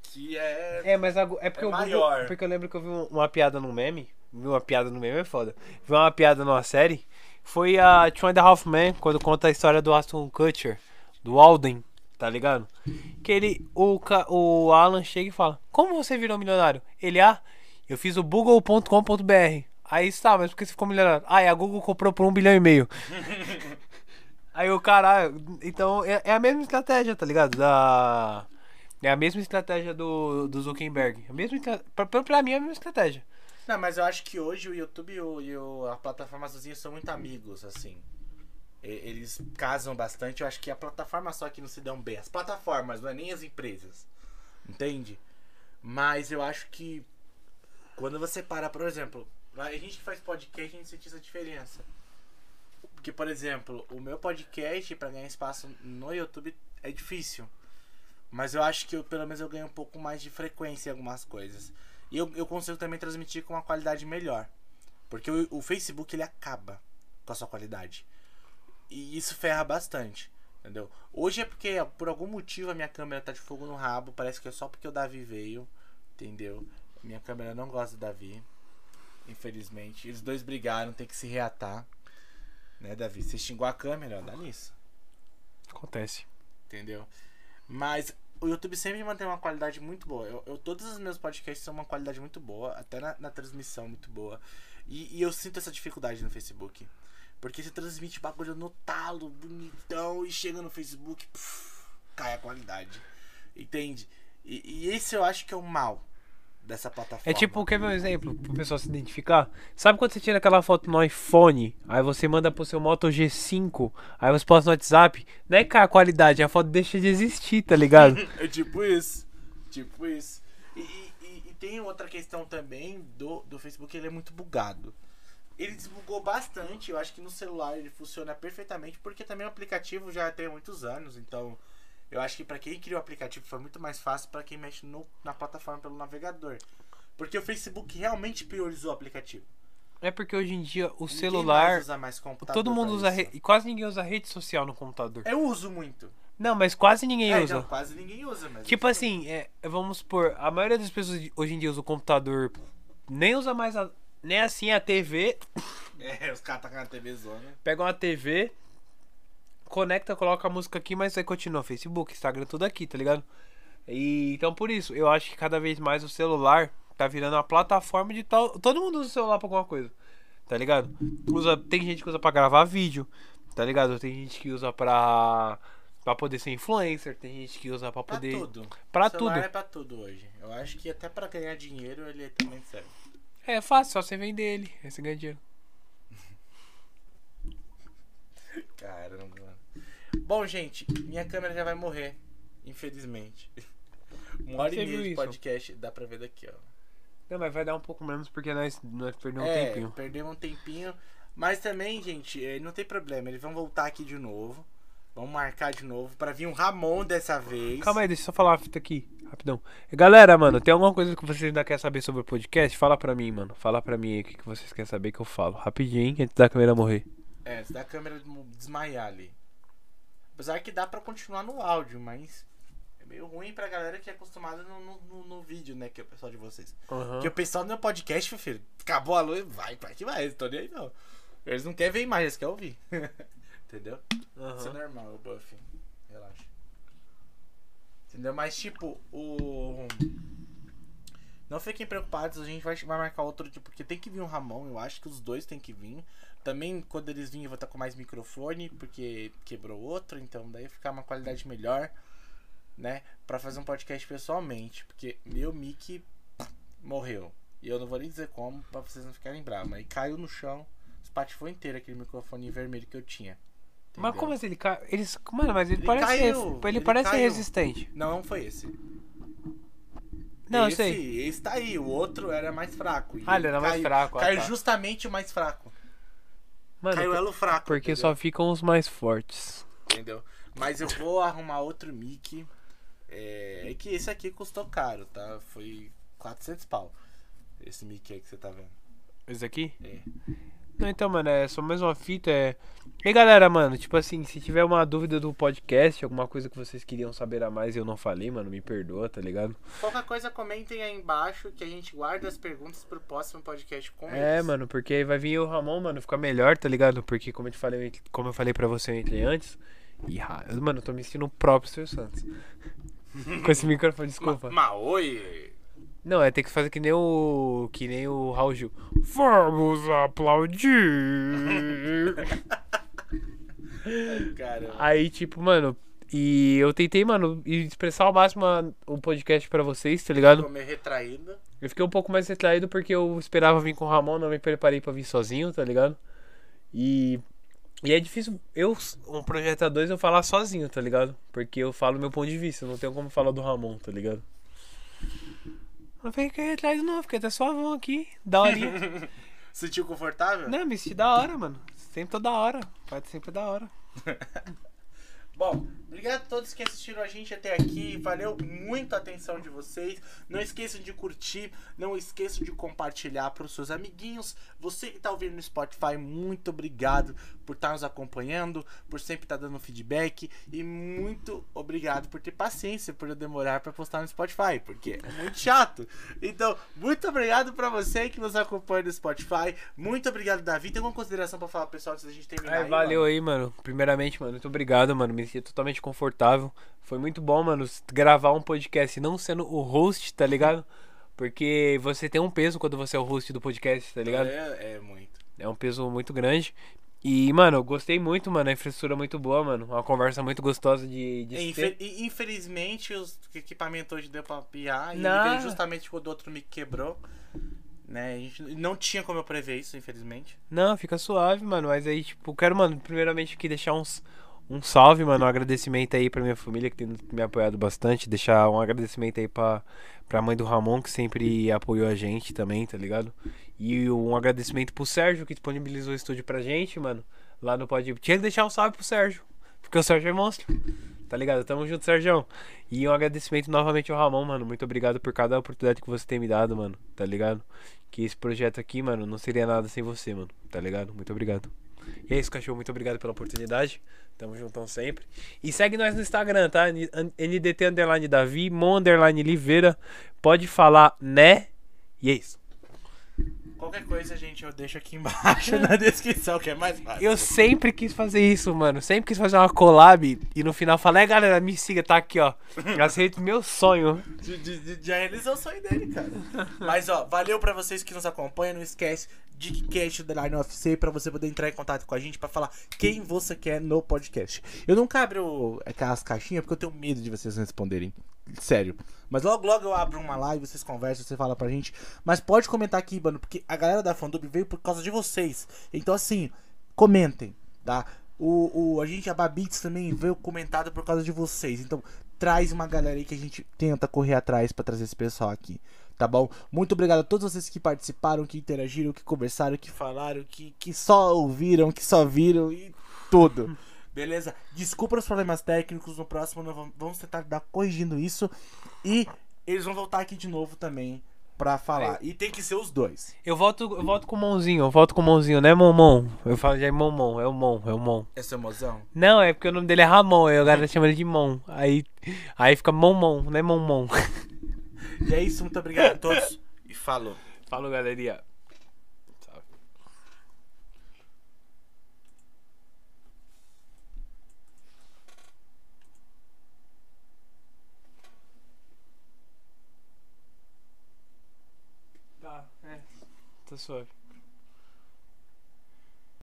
que é... É, mas a é porque É o Google, maior. porque eu lembro que eu vi um- uma piada num meme, vi uma piada no meme é foda. Vi uma piada numa série, foi a Two and a Half quando conta a história do Aston Kutcher, do Alden, tá ligado? Que ele, o, ca- o Alan chega e fala: "Como você virou milionário?" Ele: "Ah, eu fiz o google.com.br". Aí está, mas por que você ficou milionário? Ah, e a Google comprou por um bilhão e meio. Aí o cara, então é, é a mesma estratégia, tá ligado? Da é a mesma estratégia do, do Zuckerberg. A mesma pra, pra, pra mim é a mesma estratégia. Não, mas eu acho que hoje o YouTube e, o, e o- a plataforma sozinha são muito amigos, assim. E- Eles casam bastante. Eu acho que a plataforma só que não se dão bem. As plataformas, não é nem as empresas. Entende? Mas eu acho que quando você para, por exemplo, a gente que faz podcast, a gente sente essa diferença. Porque, por exemplo, o meu podcast, pra ganhar espaço no YouTube, é difícil. Mas eu acho que eu, pelo menos eu ganho um pouco mais de frequência em algumas coisas. E eu, eu consigo também transmitir com uma qualidade melhor. Porque o, o Facebook ele acaba com a sua qualidade. E isso ferra bastante. Entendeu? Hoje é porque por algum motivo a minha câmera tá de fogo no rabo. Parece que é só porque o Davi veio. Entendeu? Minha câmera não gosta do Davi. Infelizmente. Eles dois brigaram, tem que se reatar. Né, Davi? Você xingou a câmera, ó, dá nisso Acontece. entendeu? Mas o YouTube sempre mantém uma qualidade muito boa. Eu, eu- todos os meus podcasts são uma qualidade muito boa, até na, na transmissão muito boa. E, e eu sinto essa dificuldade no Facebook. Porque você transmite bagulho no talo, bonitão, e chega no Facebook, puf, cai a qualidade. Entende? E, e esse eu acho que é o mal. Dessa plataforma. É tipo, quer ver um exemplo pro pessoal se identificar? Sabe quando você tira aquela foto no iPhone, aí você manda pro seu Moto G5, aí você posta no WhatsApp, não é que a qualidade, a foto deixa de existir, tá ligado? é tipo isso. Tipo isso. E, e- e tem outra questão também do, do Facebook, ele é muito bugado. Ele desbugou bastante, eu acho que no celular ele funciona perfeitamente, porque também o aplicativo já tem muitos anos, então eu acho que pra quem criou o aplicativo foi muito mais fácil pra quem mexe no, na plataforma pelo navegador. Porque o Facebook realmente priorizou o aplicativo. É porque hoje em dia o Ninguém celular, mais usa mais computador todo mundo usa, re... quase ninguém usa rede social no computador. Eu uso muito. Não, mas quase ninguém É, usa. não, quase ninguém usa, mas Tipo assim, é, vamos supor, a maioria das pessoas hoje em dia usa o computador, nem usa mais a, nem assim a TV, É, os caras tá com a TV zona. pega uma TV, conecta, coloca a música aqui, mas aí continua Facebook, Instagram, tudo aqui, tá ligado? E então por isso, eu acho que cada vez mais o celular tá virando uma plataforma de tal, todo mundo usa o celular pra alguma coisa. Tá ligado? Usa, tem gente que usa pra gravar vídeo, tá ligado? Tem gente que usa pra para poder ser influencer, tem gente que usa pra Pra poder tudo. Pra o celular tudo. é pra tudo hoje. Eu acho que até pra ganhar dinheiro ele também serve. É fácil, só você vender ele, aí você ganha dinheiro. Caramba. Bom, gente, minha câmera já vai morrer. Infelizmente. Uma hora e meia de podcast, dá pra ver daqui, ó. Não, mas vai dar um pouco menos porque nós, nós perdemos um é, tempinho. perdemos um tempinho. Mas também, gente, eh, não tem problema. Eles vão voltar aqui de novo. Vamos marcar de novo pra vir um Ramon dessa vez. Calma aí, deixa eu só falar uma fita aqui, rapidão. Galera, mano, tem alguma coisa que vocês ainda querem saber sobre o podcast? Fala pra mim, mano. Fala pra mim aí o que, que vocês querem saber que eu falo. Rapidinho, antes da câmera morrer. É, se dá a câmera desmaiar ali. Apesar que dá pra continuar no áudio, mas é meio ruim pra galera que é acostumada no, no, no- no vídeo, né? Que é o pessoal de vocês. Porque o pessoal do meu podcast, meu filho, acabou a luz, vai, vai que vai. Tô nem aí, não. Eles não querem ver imagem, eles querem ouvir. Entendeu? Isso é normal, o buff. Relaxa. Entendeu? Mas, tipo, o. Não fiquem preocupados, a gente vai, vai marcar outro tipo, porque tem que vir um Ramon, eu acho que os dois tem que vir. Também, quando eles virem, eu vou estar com mais microfone, porque quebrou outro, então daí ficar uma qualidade melhor, né? Pra fazer um podcast pessoalmente, porque meu mic morreu. E eu não vou nem dizer como, pra vocês não ficarem bravos, mas caiu no chão, espatifou inteiro aquele microfone vermelho que eu tinha. Mas entendeu? como assim ele cai? Eles, mano, mas ele, Ele parece caiu, ele, ele parece caiu. resistente. Não, não foi esse. Não, eu esse, sei. Esse tá aí, o outro era mais fraco. Ah, ele era mais caiu- fraco, ah, Caiu tá. justamente o mais fraco. Mano, caiu elo fraco. porque entendeu? só ficam os mais fortes. Entendeu? Mas eu vou arrumar outro mic. É, é que esse aqui custou caro, tá? Foi 400 pau. Esse mic aí que você tá vendo. Esse aqui? É. Não, então, mano, é só mais uma fita. É... E aí, galera, mano, tipo assim, se tiver uma dúvida do podcast, alguma coisa que vocês queriam saber a mais e eu não falei, mano, me perdoa, tá ligado? Qualquer coisa, comentem aí embaixo que a gente guarda as perguntas pro próximo podcast com É, eles. mano, porque aí vai vir o Ramon, mano, ficar melhor, tá ligado? Porque como eu te falei, como eu falei pra você eu entrei antes. E, mano, eu tô me sentindo o próprio Sr. Santos. Com esse microfone, desculpa. Ma, ma oi! Não, é ter que fazer que nem o. Que nem o Raul Gil. Vamos aplaudir! Caramba. Aí, tipo, mano. E eu tentei, mano, expressar ao máximo o podcast pra vocês, tá ligado? Ficou meio retraído. Eu fiquei um pouco mais retraído porque eu esperava vir com o Ramon, não me preparei pra vir sozinho, tá ligado? E. E é difícil eu, um projeto a dois, eu falar sozinho, tá ligado? Porque eu falo meu ponto de vista, não tenho como falar do Ramon, tá ligado? Não fiquei retraído, não, fiquei até suavão aqui, da horinha. Sentiu confortável? não, me senti da hora, mano. Sempre tô da hora. Pode sempre da hora. Bom, obrigado a todos que assistiram a gente até aqui. Valeu muito a atenção de vocês. Não esqueçam de curtir, não esqueçam de compartilhar para os seus amiguinhos. Você que está ouvindo no Spotify, muito obrigado por estar nos acompanhando, por sempre estar dando feedback e muito obrigado por ter paciência por eu demorar para postar no Spotify, porque é muito chato. Então, muito obrigado para você que nos acompanha no Spotify. Muito obrigado, Davi. Tem alguma consideração para falar, pessoal, antes da gente terminar? Ai, aí, valeu mano? aí, mano. Primeiramente, mano, muito obrigado, mano. Me senti totalmente confortável. Foi muito bom, mano, gravar um podcast não sendo o host, tá ligado? Porque você tem um peso quando você é o host do podcast, tá ligado? É, é muito. É um peso muito grande. E, mano, eu gostei muito, mano. A infraestrutura muito boa, mano. Uma conversa muito gostosa de, de e- Infelizmente, os equipamentos hoje deu pra piar. E Não. veio justamente quando o outro me quebrou. Né? A gente não tinha como eu prever isso, infelizmente. Não, fica suave, mano. Mas aí, tipo, quero, mano, primeiramente aqui deixar uns, um salve, mano. Um agradecimento aí pra minha família que tem me apoiado bastante. Deixar um agradecimento aí pra, pra mãe do Ramon, que sempre apoiou a gente também, tá ligado? E um agradecimento pro Sérgio, que disponibilizou o estúdio pra gente, mano. Lá no Pode. Tinha que deixar um salve pro Sérgio. Porque o Sérgio é monstro. Tá ligado? Tamo junto, Sérgio. E um agradecimento novamente ao Ramon, mano. Muito obrigado por cada oportunidade que você tem me dado, mano. Tá ligado? Que esse projeto aqui, mano, não seria nada sem você, mano. Tá ligado? Muito obrigado. E é isso, cachorro. Muito obrigado pela oportunidade. Tamo juntão sempre. E segue nós no Instagram, tá? NDT Underline Davi, Mon Underline Oliveira. Pode falar, né? E é isso. Qualquer coisa, gente, eu deixo aqui embaixo na descrição, que é mais fácil. Eu sempre quis fazer isso, mano. Sempre quis fazer uma collab e no final falar, é galera, me siga, tá aqui, ó. Aceito meu sonho. De- de- de- Já realizou o sonho dele, cara. Mas, ó, valeu pra vocês que nos acompanham. Não esquece Dickcast da Line UFC pra você poder entrar em contato com a gente pra falar quem você quer no podcast. Eu nunca abro aquelas caixinhas porque eu tenho medo de vocês responderem. Sério. Mas logo, logo eu abro uma live, vocês conversam, você fala pra gente. Mas pode comentar aqui, mano, porque a galera da Fandub veio por causa de vocês. Então, assim, comentem, tá? O, o, a gente, a Babits também veio comentado por causa de vocês. Então, traz uma galera aí que a gente tenta correr atrás pra trazer esse pessoal aqui. Tá bom? Muito obrigado a todos vocês que participaram, que interagiram, que conversaram, que falaram, que, que só ouviram, que só viram e tudo. Beleza? Desculpa os problemas técnicos. No próximo nós vamos- tentar dar corrigindo isso. E eles vão voltar aqui de novo também pra falar. E tem que ser os dois. Eu volto, eu volto com o mãozinho, eu volto com o mãozinho, né, Momon? Eu falo já é Momon, é o Mon, é o Mon. Essa emoção? Não, é porque o nome dele é Ramon, aí a galera chama ele de Mon. Aí, aí fica Momon, né, Momon? E é isso. Muito obrigado a todos. E falou. Falou, galeria. Salve. Tá, é. Tá suave.